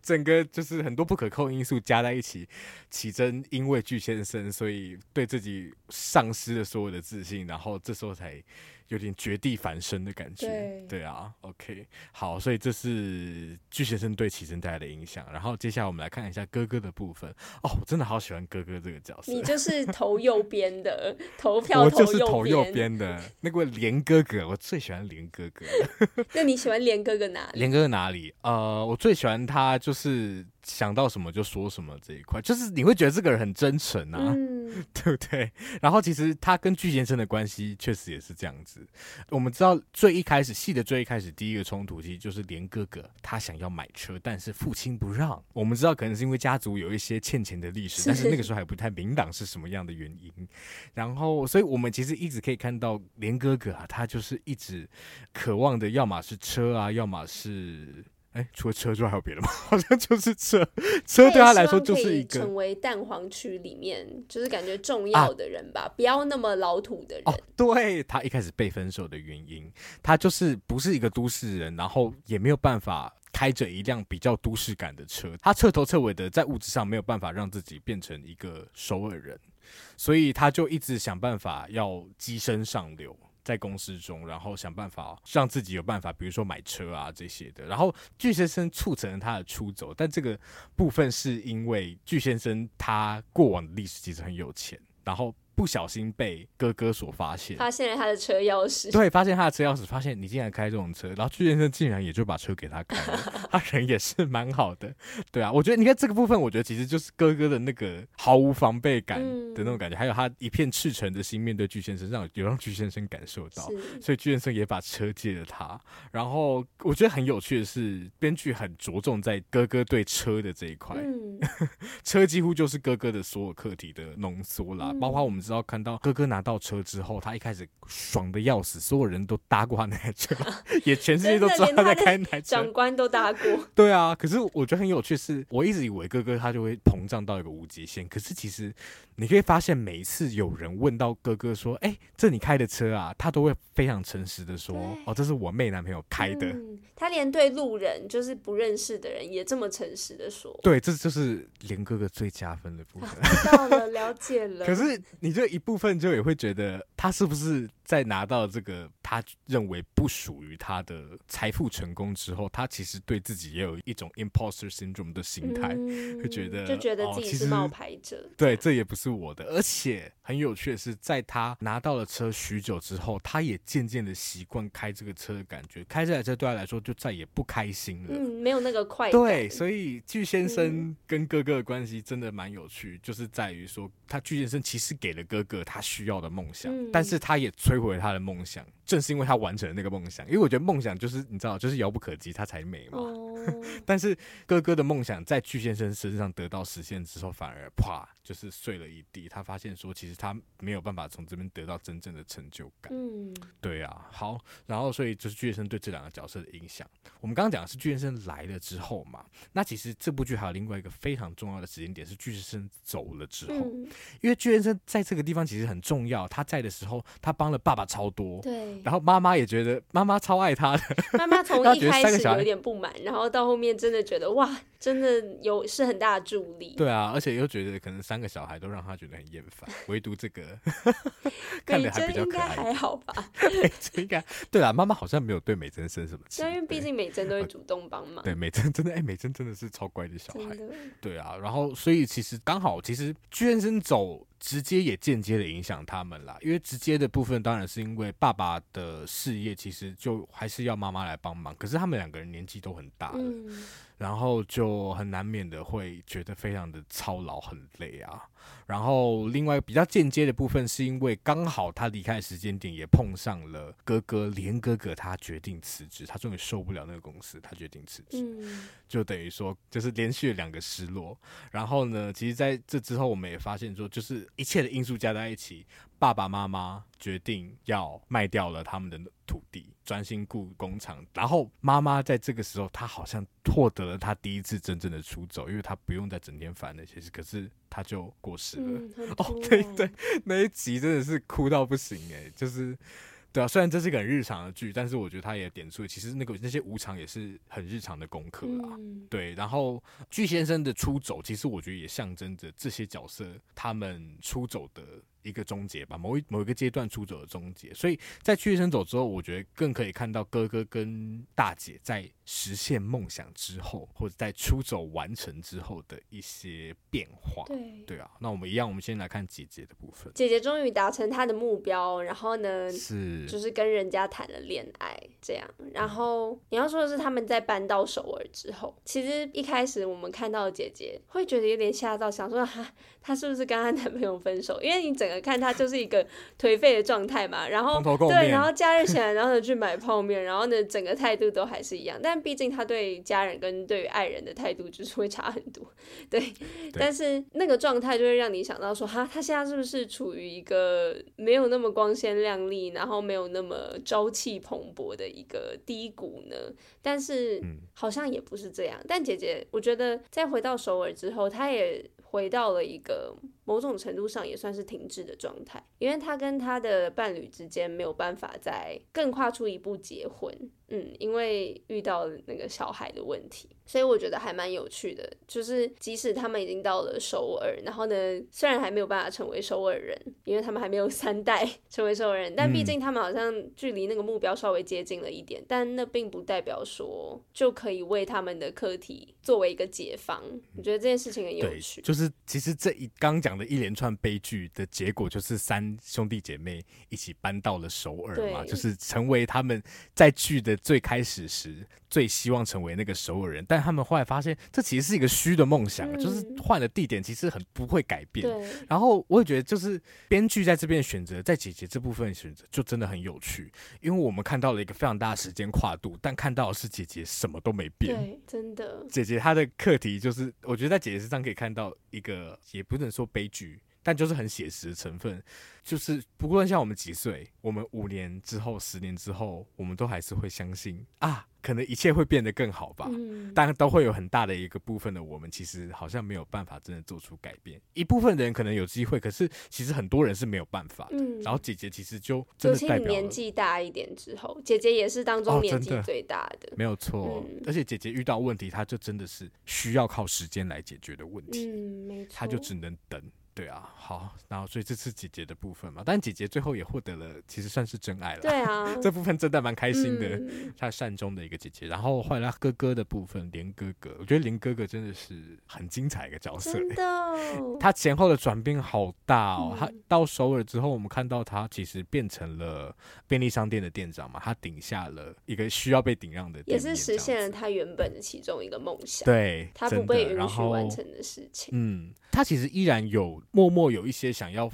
整个就是很多不可控因素加在一起，启真因为巨先生。所以对自己丧失了所有的自信，然后这时候才有点绝地反生的感觉。对，对啊，OK，好，所以这是巨先生对启生带来的影响。然后接下来我们来看一下哥哥的部分。哦，我真的好喜欢哥哥这个角色。你就是投右边的，投 [laughs] 票投。我就是投右边的 [laughs] 那个连哥哥，我最喜欢连哥哥。[laughs] 那你喜欢连哥哥哪里？连哥哥哪里？呃，我最喜欢他就是。想到什么就说什么这一块，就是你会觉得这个人很真诚啊，嗯、[laughs] 对不对？然后其实他跟巨先生的关系确实也是这样子。我们知道最一开始戏的最一开始第一个冲突，其实就是连哥哥他想要买车，但是父亲不让。我们知道可能是因为家族有一些欠钱的历史，但是那个时候还不太明朗是什么样的原因。然后，所以我们其实一直可以看到连哥哥啊，他就是一直渴望的，要么是车啊，要么是。哎，除了车之外还有别的吗？[laughs] 好像就是车，车对他来说就是一个成为蛋黄区里面就是感觉重要的人吧，啊、不要那么老土的人。哦、对，他一开始被分手的原因，他就是不是一个都市人，然后也没有办法开着一辆比较都市感的车，他彻头彻尾的在物质上没有办法让自己变成一个首尔人，所以他就一直想办法要跻身上流。在公司中，然后想办法让自己有办法，比如说买车啊这些的。然后巨先生促成了他的出走，但这个部分是因为巨先生他过往的历史其实很有钱，然后。不小心被哥哥所发现，发现了他的车钥匙。对，发现他的车钥匙，发现你竟然开这种车，然后巨先生竟然也就把车给他开了。[laughs] 他人也是蛮好的，对啊，我觉得你看这个部分，我觉得其实就是哥哥的那个毫无防备感的那种感觉，嗯、还有他一片赤诚的心面对巨先生，让有让巨先生感受到，所以巨先生也把车借了他。然后我觉得很有趣的是，编剧很着重在哥哥对车的这一块，嗯、[laughs] 车几乎就是哥哥的所有课题的浓缩啦，嗯、包括我们知道。知道看到哥哥拿到车之后，他一开始爽的要死，所有人都搭过他那台车，[laughs] 也全世界都知道他在开那台车，长官都搭过。[laughs] 对啊，可是我觉得很有趣是，是我一直以为哥哥他就会膨胀到一个无极限，可是其实你可以发现，每一次有人问到哥哥说：“哎，这你开的车啊？”他都会非常诚实的说：“哦，这是我妹男朋友开的。嗯”他连对路人就是不认识的人也这么诚实的说。对，这就是连哥哥最加分的部分。啊、知道了，了解了。[laughs] 可是你这一部分就也会觉得，他是不是在拿到这个他认为不属于他的财富成功之后，他其实对自己也有一种 imposter syndrome 的心态，嗯、会觉得就觉得自己是冒牌者。哦、对，这也不是我的。而且很有趣的是，在他拿到了车许久之后，他也渐渐的习惯开这个车的感觉，开这台车对他来说就再也不开心了。嗯，没有那个快感。对，所以巨先生跟哥哥的关系真的蛮有趣，就是在于说，他巨先生其实给了哥哥他需要的梦想，嗯、但是他也摧毁了他的梦想。正是因为他完成了那个梦想，因为我觉得梦想就是你知道，就是遥不可及，它才美嘛。哦、[laughs] 但是哥哥的梦想在巨先生身上得到实现之后，反而啪就是碎了一地。他发现说，其实他没有办法从这边得到真正的成就感。嗯，对啊。好，然后所以就是巨先生对这两个角色的影响。我们刚刚讲的是巨先生来了之后嘛，那其实这部剧还有另外一个非常重要的时间点是巨先生走了之后，嗯、因为巨先生在这个地方其实很重要。他在的时候，他帮了爸爸超多。对。然后妈妈也觉得妈妈超爱他的，妈妈从 [laughs] 一开始有点不满，然后到后面真的觉得哇，真的有是很大的助力。对啊，而且又觉得可能三个小孩都让他觉得很厌烦，唯独这个 [laughs] 看着还比较可爱。[laughs] 美珍应该还好吧？美珍应该对啊，妈妈好像没有对美珍生什么气，因为毕竟美珍都会主动帮忙。对，美珍真的哎，美珍真的是超乖的小孩。对啊，然后所以其实刚好，其实巨先生走。直接也间接的影响他们啦，因为直接的部分当然是因为爸爸的事业其实就还是要妈妈来帮忙，可是他们两个人年纪都很大了，嗯、然后就很难免的会觉得非常的操劳很累啊。然后另外比较间接的部分是因为刚好他离开的时间点也碰上了哥哥，连哥哥他决定辞职，他终于受不了那个公司，他决定辞职，嗯、就等于说就是连续两个失落。然后呢，其实在这之后我们也发现说，就是一切的因素加在一起。爸爸妈妈决定要卖掉了他们的土地，专心雇工厂。然后妈妈在这个时候，她好像获得了她第一次真正的出走，因为她不用再整天烦那些事。可是她就过世了。嗯、哦，对对，[laughs] 那一集真的是哭到不行哎，就是。对啊，虽然这是一个很日常的剧，但是我觉得他也点出，其实那个那些无常也是很日常的功课啊。嗯、对，然后巨先生的出走，其实我觉得也象征着这些角色他们出走的一个终结吧，某一某一个阶段出走的终结。所以在屈医生走之后，我觉得更可以看到哥哥跟大姐在实现梦想之后，或者在出走完成之后的一些变化。对，对啊，那我们一样，我们先来看姐姐的部分。姐姐终于达成她的目标，然后呢，是。就是跟人家谈了恋爱这样，然后你要说的是他们在搬到首尔之后，其实一开始我们看到姐姐会觉得有点吓到，想说她她是不是跟她男朋友分手？因为你整个看他就是一个颓废的状态嘛，然后对，然后假日起来然后呢去买泡面，然后呢整个态度都还是一样，但毕竟他对家人跟对于爱人的态度就是会差很多，对，对。但是那个状态就会让你想到说，哈，他现在是不是处于一个没有那么光鲜亮丽，然后没有那么朝气蓬勃的一个低谷呢，但是好像也不是这样。但姐姐，我觉得在回到首尔之后，她也回到了一个某种程度上也算是停滞的状态，因为他跟他的伴侣之间没有办法再更跨出一步结婚。嗯，因为遇到那个小孩的问题，所以我觉得还蛮有趣的。就是即使他们已经到了首尔，然后呢，虽然还没有办法成为首尔人，因为他们还没有三代 [laughs] 成为首尔人，但毕竟他们好像距离那个目标稍微接近了一点。但那并不代表说就可以为他们的课题作为一个解放。我觉得这件事情很有趣。就是其实这一刚讲的一连串悲剧的结果，就是三兄弟姐妹一起搬到了首尔嘛，就是成为他们在剧的。最开始时最希望成为那个首尔人，但他们后来发现这其实是一个虚的梦想，嗯、就是换了地点其实很不会改变。对然后我也觉得，就是编剧在这边选择在姐姐这部分选择就真的很有趣，因为我们看到了一个非常大的时间跨度，但看到的是姐姐什么都没变。对，真的。姐姐她的课题就是，我觉得在姐姐身上可以看到一个，也不能说悲剧。但就是很写实的成分。就是不过像我们几岁，我们五年之后、十年之后，我们都还是会相信啊，可能一切会变得更好吧。嗯，但都会有很大的一个部分的我们，其实好像没有办法真的做出改变。一部分的人可能有机会，可是其实很多人是没有办法的。嗯，然后姐姐其实就真的代表，年纪大一点之后，姐姐也是当中年纪最大的，哦、没有错。嗯、而且姐姐遇到问题，她就真的是需要靠时间来解决的问题。嗯，没错，她就只能等。对啊，好，然后所以这是姐姐的部分嘛，但姐姐最后也获得了，其实算是真爱了。对啊，[laughs] 这部分真的蛮开心的，她、嗯、善终的一个姐姐。然后后来她哥哥的部分，连哥哥，我觉得连哥哥真的是很精彩一个角色。真的，他前后的转变好大哦。他、嗯、到首尔之后，我们看到他其实变成了便利商店的店长嘛，他顶下了一个需要被顶让的店，也是实现了他原本的其中一个梦想。对，他不被允许完成的事情。嗯，他其实依然有。默默有一些想要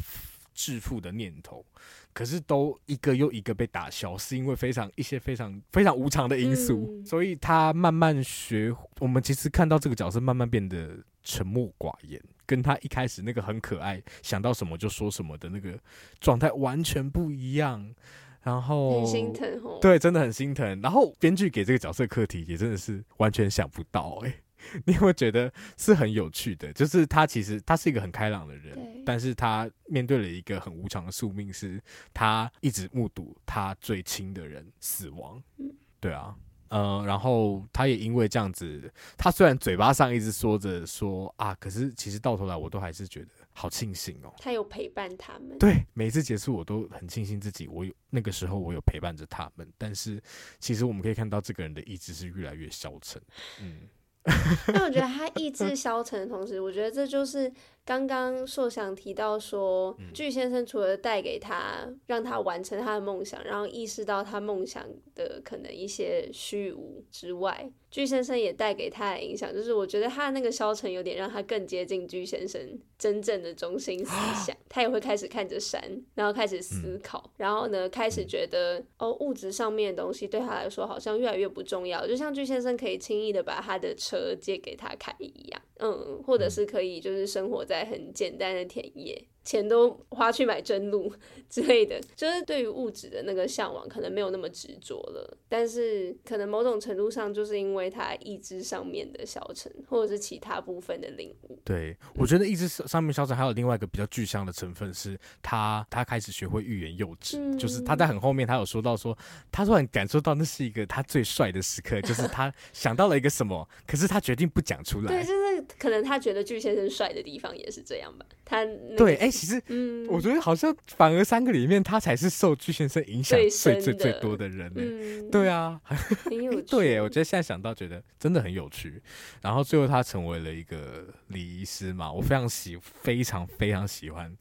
致富的念头，可是都一个又一个被打消，是因为非常一些非常非常无常的因素，嗯、所以他慢慢学。我们其实看到这个角色慢慢变得沉默寡言，跟他一开始那个很可爱，想到什么就说什么的那个状态完全不一样。然后很心疼哦，对，真的很心疼。然后编剧给这个角色课题也真的是完全想不到哎、欸。你会觉得是很有趣的，就是他其实他是一个很开朗的人，但是他面对了一个很无常的宿命，是他一直目睹他最亲的人死亡。嗯、对啊，嗯、呃，然后他也因为这样子，他虽然嘴巴上一直说着说啊，可是其实到头来我都还是觉得好庆幸哦，他有陪伴他们。对，每一次结束我都很庆幸自己，我有那个时候我有陪伴着他们，但是其实我们可以看到这个人的意志是越来越消沉。嗯。[laughs] 但我觉得他意志消沉的同时，我觉得这就是。刚刚硕想提到说，巨先生除了带给他，让他完成他的梦想，然后意识到他梦想的可能一些虚无之外，巨先生也带给他的影响，就是我觉得他的那个消沉有点让他更接近巨先生真正的中心思 [gasps] 想。他也会开始看着山，然后开始思考，然后呢，开始觉得哦，物质上面的东西对他来说好像越来越不重要，就像巨先生可以轻易的把他的车借给他开一样，嗯，或者是可以就是生活在。很简单的田野。钱都花去买真露之类的，就是对于物质的那个向往，可能没有那么执着了。但是，可能某种程度上，就是因为他意志上面的消沉，或者是其他部分的领悟。对，我觉得意志上面消沉，还有另外一个比较具象的成分，是他他开始学会欲言又止。嗯、就是他在很后面，他有说到说，他突然感受到那是一个他最帅的时刻，就是他 [laughs] 想到了一个什么，可是他决定不讲出来。对，就是可能他觉得巨先生帅的地方也是这样吧。他对，哎、欸。其实，嗯，我觉得好像反而三个里面，他才是受巨先生影响最最最多的人呢。嗯、对啊，很有 [laughs] 趣。对，我觉得现在想到，觉得真的很有趣。然后最后他成为了一个礼仪师嘛，我非常喜，非常非常喜欢。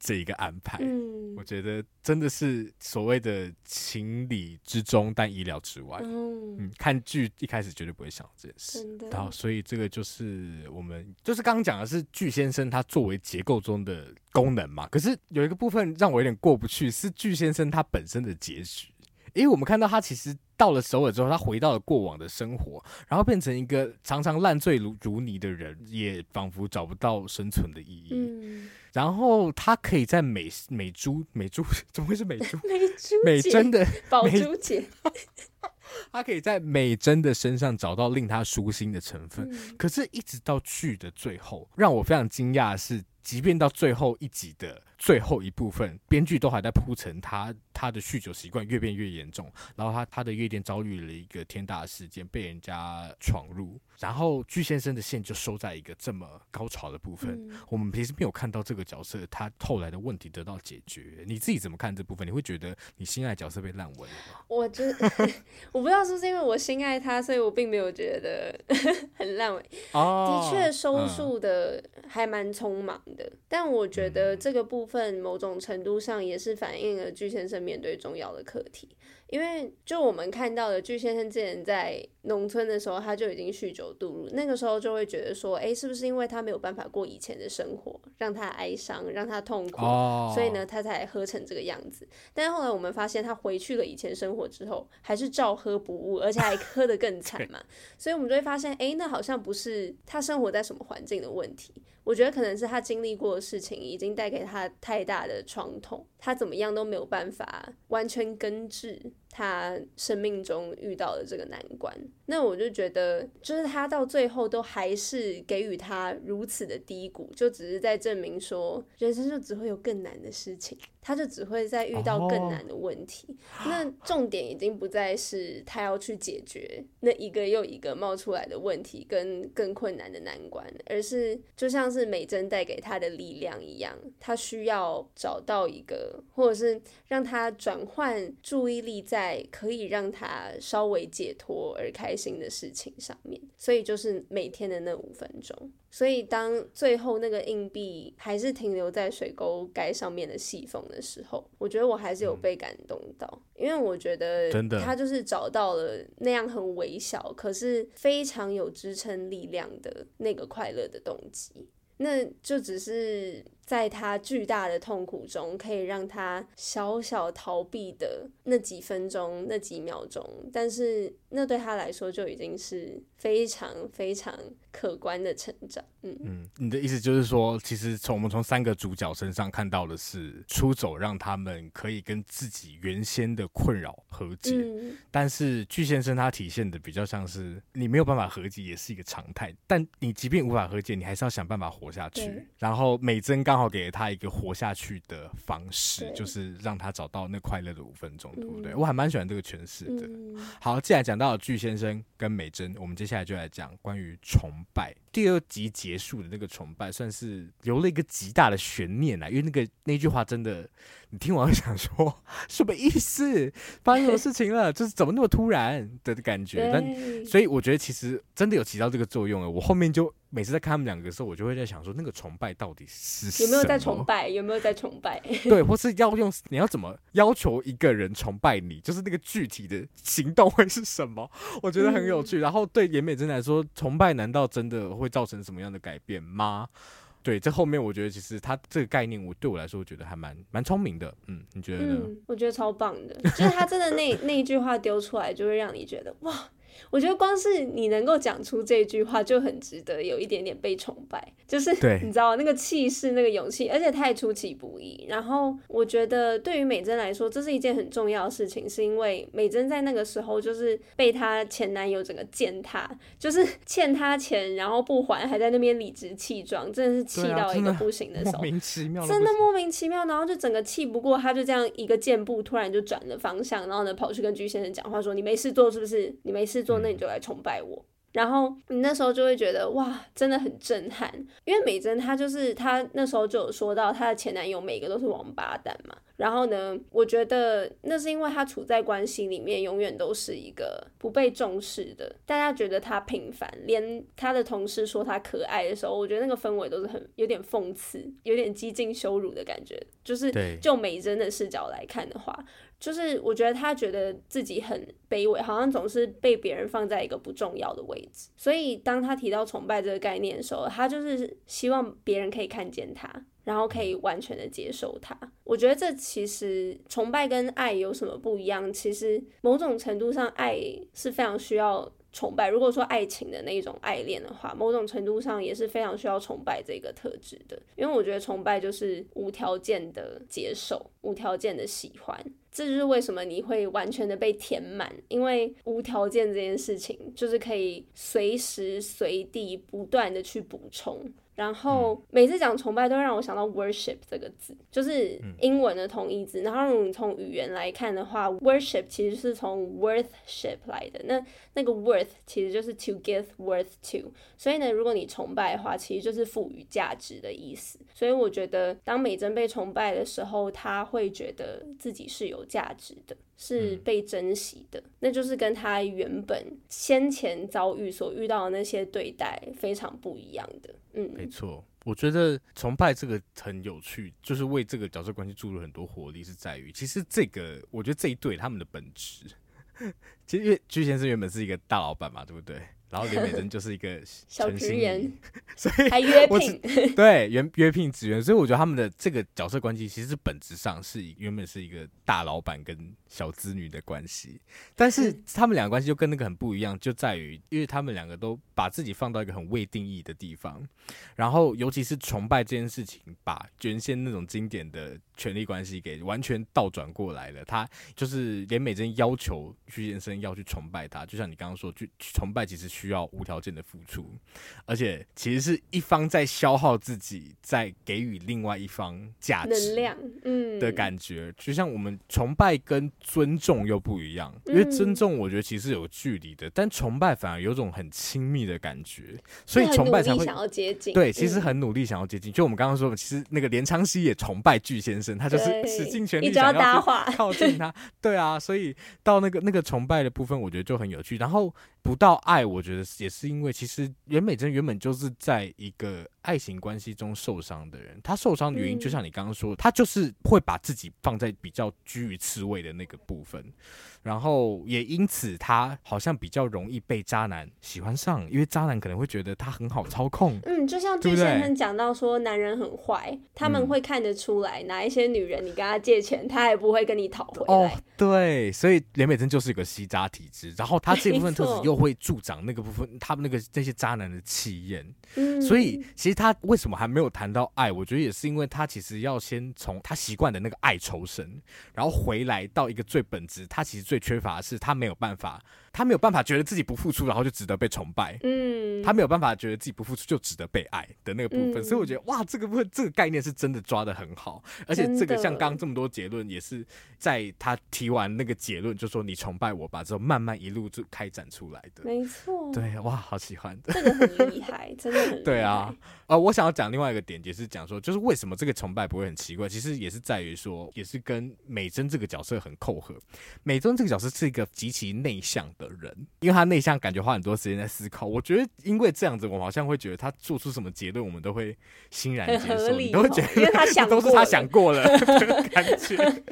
这一个安排，嗯，我觉得真的是所谓的情理之中，但意料之外。嗯，嗯，看剧一开始绝对不会想到这件事。然后，所以这个就是我们就是刚刚讲的是巨先生他作为结构中的功能嘛。可是有一个部分让我有点过不去，是巨先生他本身的结局。因为我们看到他其实到了首尔之后，他回到了过往的生活，然后变成一个常常烂醉如如泥的人，也仿佛找不到生存的意义。嗯。然后他可以在美美珠美珠 [laughs] 怎么会是美珠 [laughs] 美珠美珍的 [laughs] 宝珠姐，他可以在美珍的身上找到令他舒心的成分。嗯、可是，一直到剧的最后，让我非常惊讶的是，即便到最后一集的最后一部分，编剧都还在铺陈他他的酗酒习惯越变越严重，然后他他的夜店遭遇了一个天大的事件，被人家闯入。然后巨先生的线就收在一个这么高潮的部分，嗯、我们平时没有看到这个角色他后来的问题得到解决。你自己怎么看这部分？你会觉得你心爱角色被烂尾了吗？我觉得 [laughs] 我不知道是不是因为我心爱他，所以我并没有觉得 [laughs] 很烂尾。哦、的确收束的还蛮匆忙的，嗯、但我觉得这个部分某种程度上也是反映了巨先生面对重要的课题。因为就我们看到的巨先生之前在农村的时候，他就已经酗酒度日，那个时候就会觉得说，哎，是不是因为他没有办法过以前的生活，让他哀伤，让他痛苦，哦、所以呢，他才喝成这个样子。但是后来我们发现，他回去了以前生活之后，还是照喝不误，而且还喝得更惨嘛。[laughs] 所以我们就会发现，哎，那好像不是他生活在什么环境的问题。我觉得可能是他经历过的事情已经带给他太大的创痛，他怎么样都没有办法完全根治他生命中遇到的这个难关。那我就觉得，就是他到最后都还是给予他如此的低谷，就只是在证明说，人生就只会有更难的事情，他就只会再遇到更难的问题。Oh. 那重点已经不再是他要去解决那一个又一个冒出来的问题跟更困难的难关，而是就像。是美珍带给他的力量一样，他需要找到一个，或者是让他转换注意力在可以让他稍微解脱而开心的事情上面。所以就是每天的那五分钟。所以当最后那个硬币还是停留在水沟盖上面的细缝的时候，我觉得我还是有被感动到，因为我觉得他就是找到了那样很微小，可是非常有支撑力量的那个快乐的动机。那就只是。在他巨大的痛苦中，可以让他小小逃避的那几分钟、那几秒钟，但是那对他来说就已经是非常非常可观的成长。嗯嗯，你的意思就是说，其实从我们从三个主角身上看到的是出走，让他们可以跟自己原先的困扰和解。嗯，但是巨先生他体现的比较像是你没有办法和解也是一个常态，但你即便无法和解，你还是要想办法活下去。然后美珍刚。好给了他一个活下去的方式，就是让他找到那快乐的五分钟，对不对？我还蛮喜欢这个诠释的。好，既然讲到了巨先生跟美珍，我们接下来就来讲关于崇拜。第二集结结束的那个崇拜，算是留了一个极大的悬念啊，因为那个那句话真的，你听完会想说什么意思？[laughs] 发生什么事情了？就是怎么那么突然的感觉？但所以我觉得其实真的有起到这个作用了。我后面就。每次在看他们两个的时候，我就会在想说，那个崇拜到底是有没有在崇拜？有没有在崇拜？对，或是要用你要怎么要求一个人崇拜你？就是那个具体的行动会是什么？[laughs] 我觉得很有趣。嗯、然后对严美珍来说，崇拜难道真的会造成什么样的改变吗？对，这后面我觉得其实他这个概念，我对我来说，我觉得还蛮蛮聪明的。嗯，你觉得呢？我觉得超棒的，就是他真的那那一句话丢出来，就会让你觉得哇。我觉得光是你能够讲出这句话就很值得有一点点被崇拜，就是 [laughs] 你知道那个气势、那个勇气，而且太出其不意。然后我觉得对于美珍来说，这是一件很重要的事情，是因为美珍在那个时候就是被她前男友整个践踏，就是欠她钱然后不还，还在那边理直气壮，真的是气到一个不行的时候，莫名其妙，真的莫名其妙，然后就整个气不过，他就这样一个箭步突然就转了方向，然后呢跑去跟鞠先生讲话说：“你没事做是不是？你没事做。”那你就来崇拜我，然后你那时候就会觉得哇，真的很震撼。因为美珍她就是她那时候就有说到她的前男友每个都是王八蛋嘛。然后呢，我觉得那是因为她处在关系里面永远都是一个不被重视的，大家觉得她平凡，连她的同事说她可爱的时候，我觉得那个氛围都是很有点讽刺，有点激进羞辱的感觉。就是就美珍的视角来看的话。就是我觉得他觉得自己很卑微，好像总是被别人放在一个不重要的位置。所以当他提到崇拜这个概念的时候，他就是希望别人可以看见他，然后可以完全的接受他。我觉得这其实崇拜跟爱有什么不一样？其实某种程度上，爱是非常需要。崇拜，如果说爱情的那一种爱恋的话，某种程度上也是非常需要崇拜这个特质的，因为我觉得崇拜就是无条件的接受，无条件的喜欢，这就是为什么你会完全的被填满，因为无条件这件事情就是可以随时随地不断的去补充。然后每次讲崇拜都会让我想到 worship 这个字，就是英文的同义字。然后如果你从语言来看的话，worship 其实是从 worthship 来的。那那个 worth 其实就是 to give worth to。所以呢，如果你崇拜的话，其实就是赋予价值的意思。所以我觉得，当美珍被崇拜的时候，她会觉得自己是有价值的。是被珍惜的，那就是跟他原本先前遭遇所遇到的那些对待非常不一样的。嗯，没错。我觉得崇拜这个很有趣，就是为这个角色关系注入很多活力，是在于其实这个我觉得这一对他们的本质，[laughs] 其实因为居先生原本是一个大老板嘛，对不对？然后林美珍就是一个 [laughs] 小职员，[laughs] 所以还约聘，对，约约聘职员，所以我觉得他们的这个角色关系其实本质上是原本是一个大老板跟小资女的关系，但是他们两个关系就跟那个很不一样，就在于因为他们两个都把自己放到一个很未定义的地方，然后尤其是崇拜这件事情，把原先那种经典的权力关系给完全倒转过来了。他就是连美珍要求徐先生要去崇拜他，就像你刚刚说，去崇拜其实。需要无条件的付出，而且其实是一方在消耗自己，在给予另外一方价值能量，嗯的感觉。嗯、就像我们崇拜跟尊重又不一样，因为尊重我觉得其实有距离的，但崇拜反而有种很亲密的感觉，所以崇拜才会想要接近。对，其实很努力想要接近。就我们刚刚说，其实那个连昌熙也崇拜具先生，他就是使尽全力想要靠近他。对啊，所以到那个那个崇拜的部分，我觉得就很有趣。然后不到爱，我觉得。也是因为，其实袁美珍原本就是在一个爱情关系中受伤的人。她受伤的原因，就像你刚刚说，她就是会把自己放在比较居于次位的那个部分。然后也因此，她好像比较容易被渣男喜欢上，因为渣男可能会觉得她很好操控。嗯，就像具先生讲到说，男人很坏，他们会看得出来哪一些女人，你跟他借钱，他也不会跟你讨回来。哦，对，所以袁美珍就是一个吸渣体质，然后她这部分特质又会助长那个部分，他们那个那些渣男的气焰。嗯，所以其实他为什么还没有谈到爱？我觉得也是因为他其实要先从他习惯的那个爱抽身，然后回来到一个最本质，他其实。最缺乏的是他没有办法。他没有办法觉得自己不付出，然后就值得被崇拜。嗯，他没有办法觉得自己不付出就值得被爱的那个部分。嗯、所以我觉得哇，这个部分这个概念是真的抓得很好。而且这个像刚刚这么多结论，也是在他提完那个结论，就说你崇拜我吧之后，慢慢一路就开展出来的。没错。对，哇，好喜欢。这个很厉害，真的很 [laughs] 厉害。对啊，呃，我想要讲另外一个点，也是讲说，就是为什么这个崇拜不会很奇怪？其实也是在于说，也是跟美珍这个角色很扣合。美珍这个角色是一个极其内向的人，因为他。内向，感觉花很多时间在思考。我觉得，因为这样子，我好像会觉得他做出什么结论，我们都会欣然接受，你都会觉得，因为他想都是他想过了 [laughs] 的 [laughs] 感觉。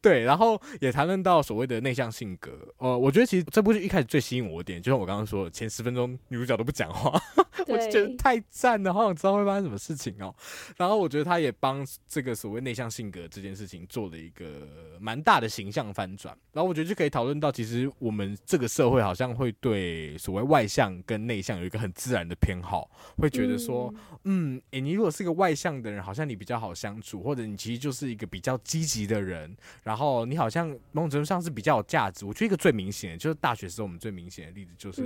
对，然后也谈论到所谓的内向性格。呃，我觉得其实这部剧一开始最吸引我的点，就像我刚刚说，前十分钟女主角都不讲话，[laughs] 我就觉得太赞了，好想知道会发生什么事情哦。然后我觉得他也帮这个所谓内向性格这件事情做了一个蛮大的形象翻转。然后我觉得就可以讨论到，其实我们这个社会好像会。对所谓外向跟内向有一个很自然的偏好，会觉得说，嗯，诶、欸，你如果是个外向的人，好像你比较好相处，或者你其实就是一个比较积极的人，然后你好像某种程度上是比较有价值。我觉得一个最明显的，就是大学时候我们最明显的例子，就是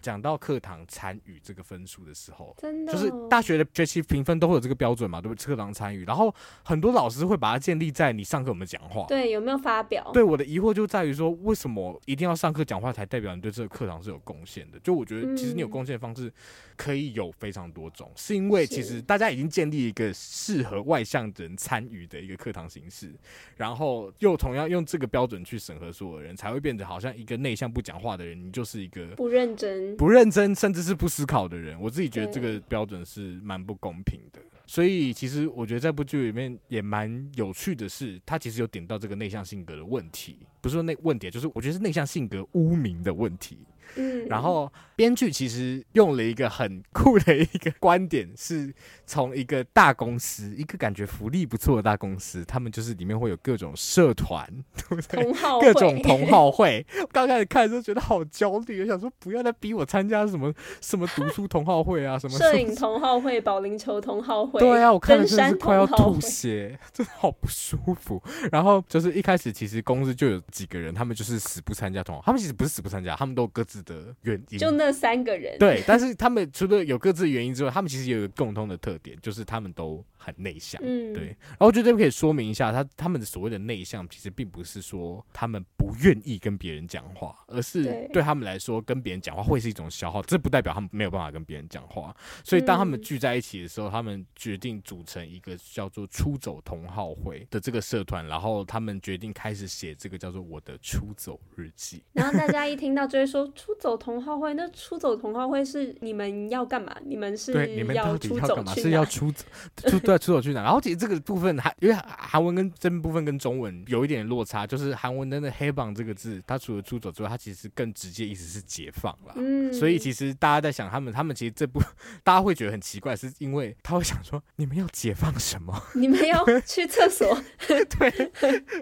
讲到课堂参与这个分数的时候，真的，就是大学的学期评分都会有这个标准嘛，对不对？课堂参与，然后很多老师会把它建立在你上课有没有讲话，对，有没有发表？对，我的疑惑就在于说，为什么一定要上课讲话才代表你对这个？课堂是有贡献的，就我觉得，其实你有贡献的方式可以有非常多种，嗯、是因为其实大家已经建立一个适合外向人参与的一个课堂形式，然后又同样用这个标准去审核所有人，才会变得好像一个内向不讲话的人，你就是一个不认真、不认真，甚至是不思考的人。我自己觉得这个标准是蛮不公平的。所以其实我觉得这部剧里面也蛮有趣的是，他其实有点到这个内向性格的问题，不是说那问题，就是我觉得是内向性格污名的问题。嗯，然后编剧其实用了一个很酷的一个观点，是从一个大公司，一个感觉福利不错的大公司，他们就是里面会有各种社团，[laughs] 对不对？各种同好会。刚开始看的时候觉得好焦虑，我想说不要再逼我参加什么什么读书同好会啊，什么 [laughs] 摄影同好会、保龄球同好会。对啊，我看的是快要吐血，真的好不舒服。然后就是一开始其实公司就有几个人，他们就是死不参加同好，他们其实不是死不参加，他们都各自的原因，就那三个人。对，但是他们除了有各自的原因之外，他们其实也有一个共通的特点，就是他们都很内向。嗯，对。然后我觉得这边可以说明一下，他他们的所谓的内向，其实并不是说他们不愿意跟别人讲话，而是对他们来说，跟别人讲话会是一种消耗。这不代表他们没有办法跟别人讲话。所以当他们聚在一起的时候，他们决定组成一个叫做“出走同好会”的这个社团，然后他们决定开始写这个叫做“我的出走日记”。然后大家一听到就会说。出走同好会，那出走同好会是你们要干嘛？你们是对你们到底要干嘛？是要出走 [laughs] 出对出走去哪？然后其实这个部分还因为韩文跟这部分跟中文有一点落差，就是韩文真的那黑榜这个字，它除了出走之外，它其实更直接意思是解放了。嗯，所以其实大家在想他们，他们其实这部大家会觉得很奇怪，是因为他会想说，你们要解放什么？你们要去厕所？[laughs] 对，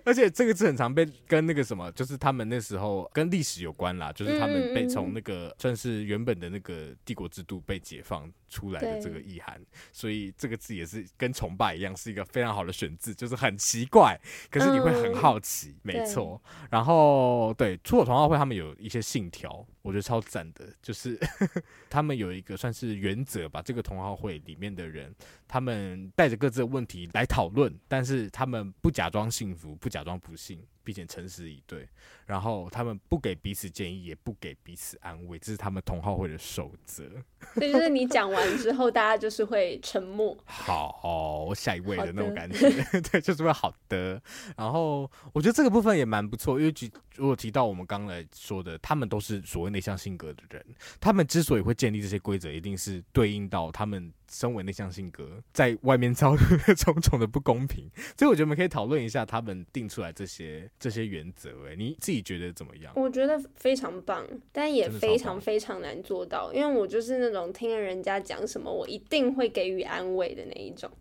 而且这个字很常被跟那个什么，就是他们那时候跟历史有关啦，就是他们被从那个算是原本的那个帝国制度被解放出来的这个意涵，所以这个字也是跟崇拜一样，是一个非常好的选字，就是很奇怪，可是你会很好奇，嗯、没错。然后对出口同好会，他们有一些信条，我觉得超赞的，就是 [laughs] 他们有一个算是原则吧。这个同好会里面的人，他们带着各自的问题来讨论，但是他们不假装幸福，不假装不幸。并且诚实以对，然后他们不给彼此建议，也不给彼此安慰，这是他们同好会的守则。对，就是你讲完之后，大家就是会沉默。好，哦，下一位的那种感觉，[laughs] 对，就是会好的。然后我觉得这个部分也蛮不错，因为举如果提到我们刚才说的，他们都是所谓内向性格的人，他们之所以会建立这些规则，一定是对应到他们。身为内向性格，在外面遭遇种种的不公平，所以我觉得我们可以讨论一下他们定出来这些这些原则。哎，你自己觉得怎么样？我觉得非常棒，但也非常非常难做到，因为我就是那种听了人家讲什么，我一定会给予安慰的那一种。[laughs]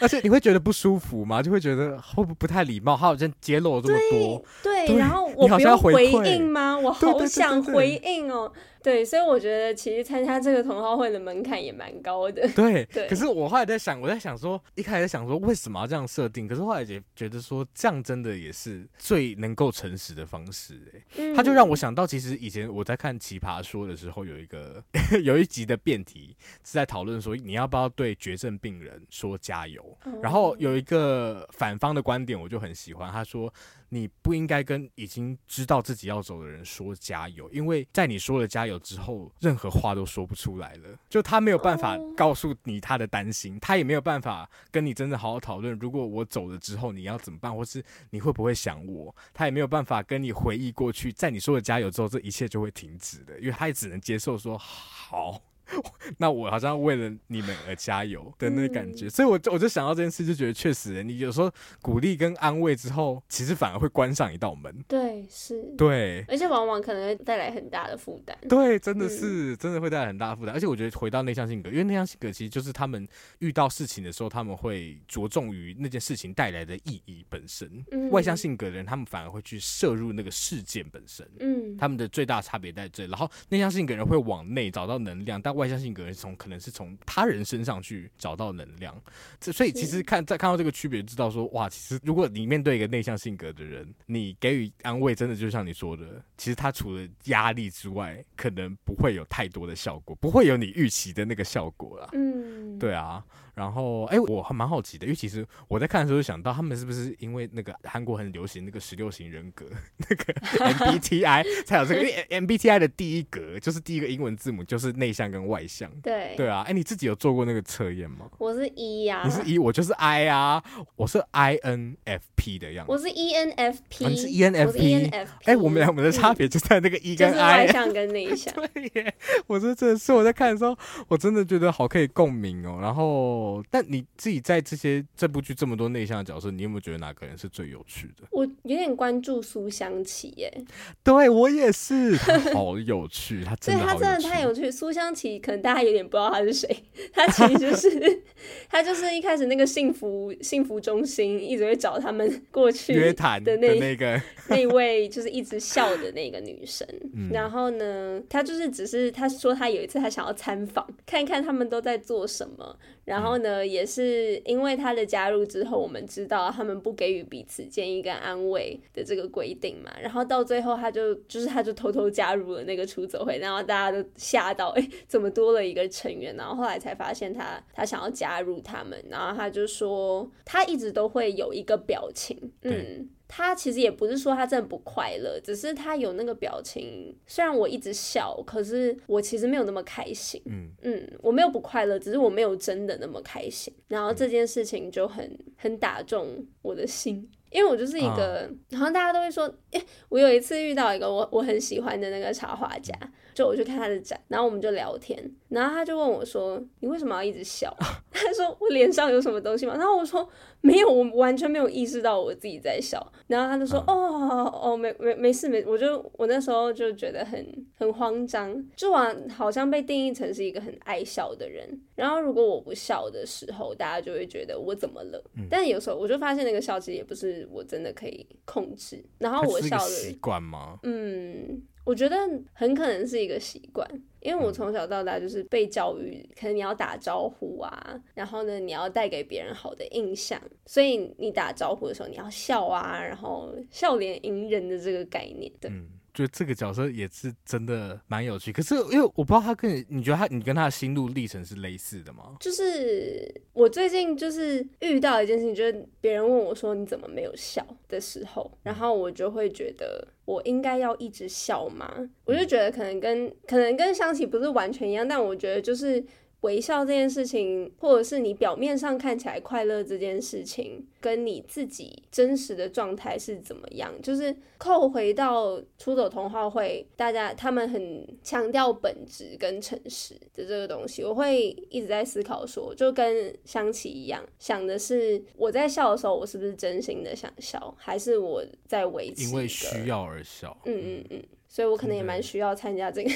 而且你会觉得不舒服吗？就会觉得会不太礼貌？他好像揭露了这么多，对，对，然后我不用回应吗？我好想回应哦。对，所以我觉得其实参加这个同好会的门槛也蛮高的。对，[laughs] 对。可是我后来在想，我在想说，一开始在想说为什么要这样设定？可是后来也觉得说，这样真的也是最能够诚实的方式。哎、嗯，他就让我想到，其实以前我在看《奇葩说》的时候，有一个 [laughs] 有一集的辩题是在讨论说，你要不要对绝症病人说加油？嗯、然后有一个反方的观点，我就很喜欢，他说。你不应该跟已经知道自己要走的人说加油，因为在你说了加油之后，任何话都说不出来了。就他没有办法告诉你他的担心，他也没有办法跟你真的好好讨论。如果我走了之后，你要怎么办，或是你会不会想我？他也没有办法跟你回忆过去。在你说了加油之后，这一切就会停止的，因为他也只能接受说好。[laughs] 那我好像为了你们而加油的那个感觉，嗯、所以我就我就想到这件事，就觉得确实，你有时候鼓励跟安慰之后，其实反而会关上一道门。对，是，对，而且往往可能会带来很大的负担。对，真的是，嗯、真的会带来很大的负担。而且我觉得回到内向性格，因为内向性格其实就是他们遇到事情的时候，他们会着重于那件事情带来的意义本身。嗯、外向性格的人，他们反而会去摄入那个事件本身。嗯，他们的最大差别在这。然后内向性格人会往内找到能量，但外向性格人从可能是从他人身上去找到能量，这所以其实看在看到这个区别，知道说哇，其实如果你面对一个内向性格的人，你给予安慰，真的就像你说的，其实他除了压力之外，可能不会有太多的效果，不会有你预期的那个效果啦。嗯，对啊。然后，哎，我还蛮好奇的，因为其实我在看的时候就想到，他们是不是因为那个韩国很流行那个十六型人格，那个 [laughs] MBTI 才有这个？因为 MBTI 的第一格就是第一个英文字母，就是内向跟外向。对对啊，哎，你自己有做过那个测验吗？我是 E 呀，你是 E，我就是 I 啊，我是 INFP 的样子。我是 ENFP，你是 ENFP。哎，我们俩我们的差别就在那个 E 跟 I，外向跟内向。[laughs] 对耶，我说这是我在看的时候，我真的觉得好可以共鸣哦。然后。但你自己在这些这部剧这么多内向的角色，你有没有觉得哪个人是最有趣的？我有点关注苏湘琪耶，[laughs] 对我也是，好有趣，他真的对他真的太有趣。苏湘琪可能大家有点不知道他是谁，他其实就是 [laughs] 他就是一开始那个幸福幸福中心一直会找他们过去约谈的那那个那位就是一直笑的那个女生。[laughs] 嗯、然后呢，他就是只是他说他有一次他想要参访，看一看他们都在做什么。然后呢，也是因为他的加入之后，我们知道他们不给予彼此建议跟安慰的这个规定嘛。然后到最后，他就就是他就偷偷加入了那个出走会，然后大家都吓到，哎，怎么多了一个成员？然后后来才发现他他想要加入他们，然后他就说他一直都会有一个表情，嗯。他其实也不是说他真的不快乐，只是他有那个表情。虽然我一直笑，可是我其实没有那么开心。嗯嗯，我没有不快乐，只是我没有真的那么开心。然后这件事情就很很打中我的心。因为我就是一个，嗯、然后大家都会说，哎、欸，我有一次遇到一个我我很喜欢的那个插画家，就我去看他的展，然后我们就聊天，然后他就问我说，你为什么要一直笑？[laughs] 他说我脸上有什么东西吗？然后我说没有，我完全没有意识到我自己在笑。然后他就说，嗯、哦哦，没没没事没，我就我那时候就觉得很很慌张，就我好像被定义成是一个很爱笑的人。然后如果我不笑的时候，大家就会觉得我怎么了？嗯、但有时候我就发现那个笑其实也不是我真的可以控制。然后我笑的习惯吗？嗯，我觉得很可能是一个习惯，因为我从小到大就是被教育，可能你要打招呼啊，然后呢，你要带给别人好的印象，所以你打招呼的时候你要笑啊，然后笑脸迎人的这个概念，对。嗯觉得这个角色也是真的蛮有趣，可是因为我不知道他跟你，你觉得他你跟他的心路历程是类似的吗？就是我最近就是遇到一件事情，就是别人问我说你怎么没有笑的时候，然后我就会觉得我应该要一直笑吗？我就觉得可能跟可能跟香琪不是完全一样，但我觉得就是。微笑这件事情，或者是你表面上看起来快乐这件事情，跟你自己真实的状态是怎么样？就是扣回到出走同好会，大家他们很强调本质跟诚实的这个东西，我会一直在思考说，就跟香琪一样，想的是我在笑的时候，我是不是真心的想笑，还是我在维持？因为需要而笑。嗯嗯嗯。所以我可能也蛮需要参加这个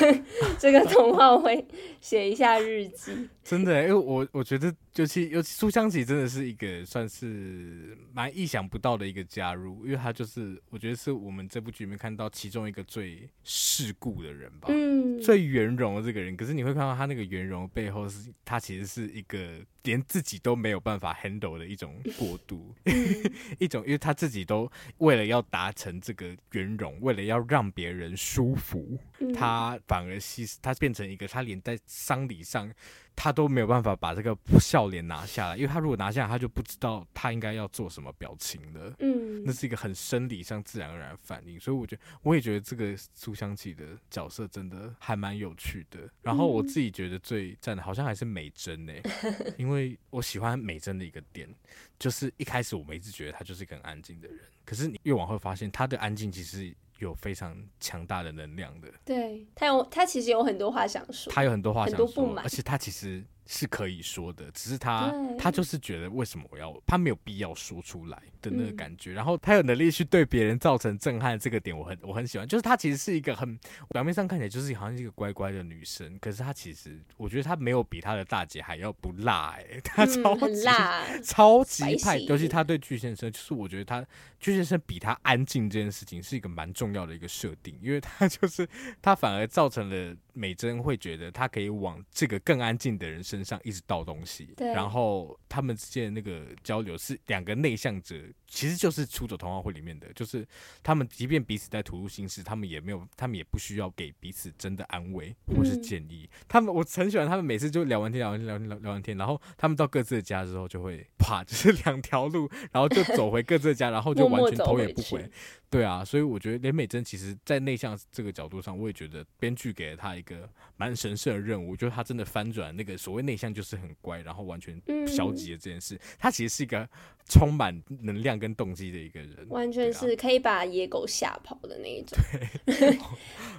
[laughs] 这个童话会，写一下日记。真的，因为我我觉得，尤其尤其苏香琪真的是一个算是蛮意想不到的一个加入，因为他就是我觉得是我们这部剧里面看到其中一个最世故的人吧，嗯，最圆融的这个人。可是你会看到他那个圆融背后是，他其实是一个连自己都没有办法 handle 的一种过度 [laughs] [laughs] 一种因为他自己都为了要达成这个圆融，为了要让别人舒服，他反而牺牲，他变成一个他连在丧礼上。他都没有办法把这个笑脸拿下来，因为他如果拿下来，他就不知道他应该要做什么表情了。嗯，那是一个很生理上自然而然的反应，所以我觉得我也觉得这个苏香琪的角色真的还蛮有趣的。然后我自己觉得最赞的好像还是美珍呢、欸，[laughs] 因为我喜欢美珍的一个点，就是一开始我们一直觉得她就是一个很安静的人，可是你越往后发现，她的安静其实。有非常强大的能量的，对，他有，他其实有很多话想说，他有很多话想说，而且他其实。是可以说的，只是他他就是觉得为什么我要他没有必要说出来的那个感觉，嗯、然后他有能力去对别人造成震撼，这个点我很我很喜欢。就是他其实是一个很表面上看起来就是好像是一个乖乖的女生，可是她其实我觉得她没有比她的大姐还要不辣哎、欸，他超级、嗯、辣超级派，尤其她对巨先生，就是我觉得他巨先生比她安静这件事情是一个蛮重要的一个设定，因为她就是她反而造成了美珍会觉得她可以往这个更安静的人身上一直倒东西，对然后他们之间的那个交流是两个内向者，其实就是出走童话会里面的，就是他们即便彼此在吐露心事，他们也没有，他们也不需要给彼此真的安慰或是建议。嗯、他们我很喜欢他们每次就聊完天聊完天聊完天聊完天，然后他们到各自的家之后就会啪，[laughs] 就是两条路，然后就走回各自的家，然后就 [laughs] 完全头也不回。对啊，所以我觉得连美珍其实，在内向这个角度上，我也觉得编剧给了他一个蛮神圣的任务，就是他真的翻转那个所谓内向就是很乖，然后完全消极的这件事，嗯、他其实是一个充满能量跟动机的一个人，完全是可以把野狗吓跑的那一种。对，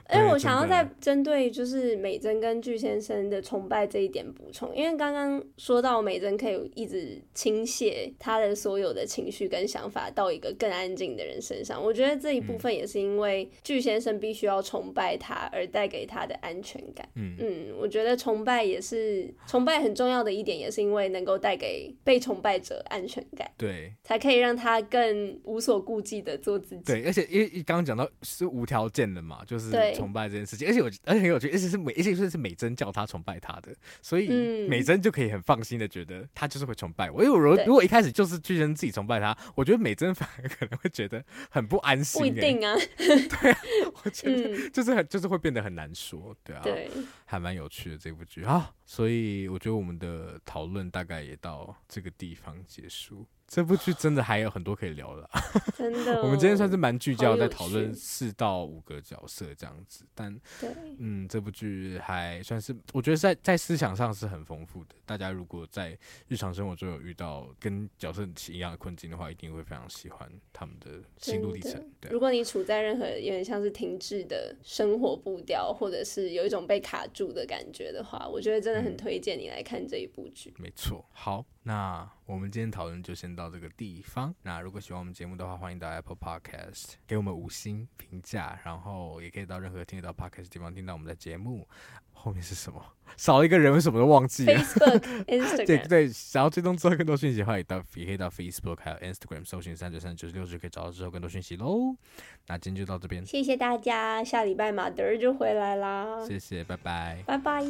哎，[laughs] 我想要再针对就是美珍跟巨先生的崇拜这一点补充，因为刚刚说到美珍可以一直倾泻他的所有的情绪跟想法到一个更安静的人身上，我觉得这一部分也是因为巨先生必须要崇拜他而带给他的安全感。嗯嗯，我觉得崇拜也是崇拜很重要的一点，也是因为能够带给被崇拜者安全感。对，才可以让他更无所顾忌的做自己。对，而且因为刚刚讲到是无条件的嘛，就是崇拜这件事情，而且我而且很有趣，而且是美，而且是美珍叫他崇拜他的，所以美珍就可以很放心的觉得他就是会崇拜我。因为我如果如果一开始就是巨人自己崇拜他，我觉得美珍反而可能会觉得很不安心。不一定啊，[laughs] 对啊，我觉得就是很就是会变得很难说，对啊，对，还蛮有趣的这部剧啊，所以我觉得我们的讨论大概也到这个地方结束。这部剧真的还有很多可以聊的，[laughs] 真的。我们今天算是蛮聚焦在讨论四到五个角色这样子，但对，嗯，这部剧还算是我觉得在在思想上是很丰富的。大家如果在日常生活中有遇到跟角色一样的困境的话，一定会非常喜欢他们的心路历程。对，如果你处在任何有点像是停滞的生活步调，或者是有一种被卡住的感觉的话，我觉得真的很推荐你来看这一部剧。没错，好。那我们今天讨论就先到这个地方。那如果喜欢我们节目的话，欢迎到 Apple Podcast 给我们五星评价，然后也可以到任何听得到 Podcast 地方听到我们的节目。后面是什么？[laughs] 少了一个人，为什么都忘记了？Facebook、[laughs] Instagram。对对，想要追踪之后更多讯息的话，也到也可以到 Facebook 还有 Instagram 搜寻三九三九十六就可以找到之后更多讯息喽。那今天就到这边，谢谢大家，下礼拜马德就回来啦。谢谢，拜拜，拜拜。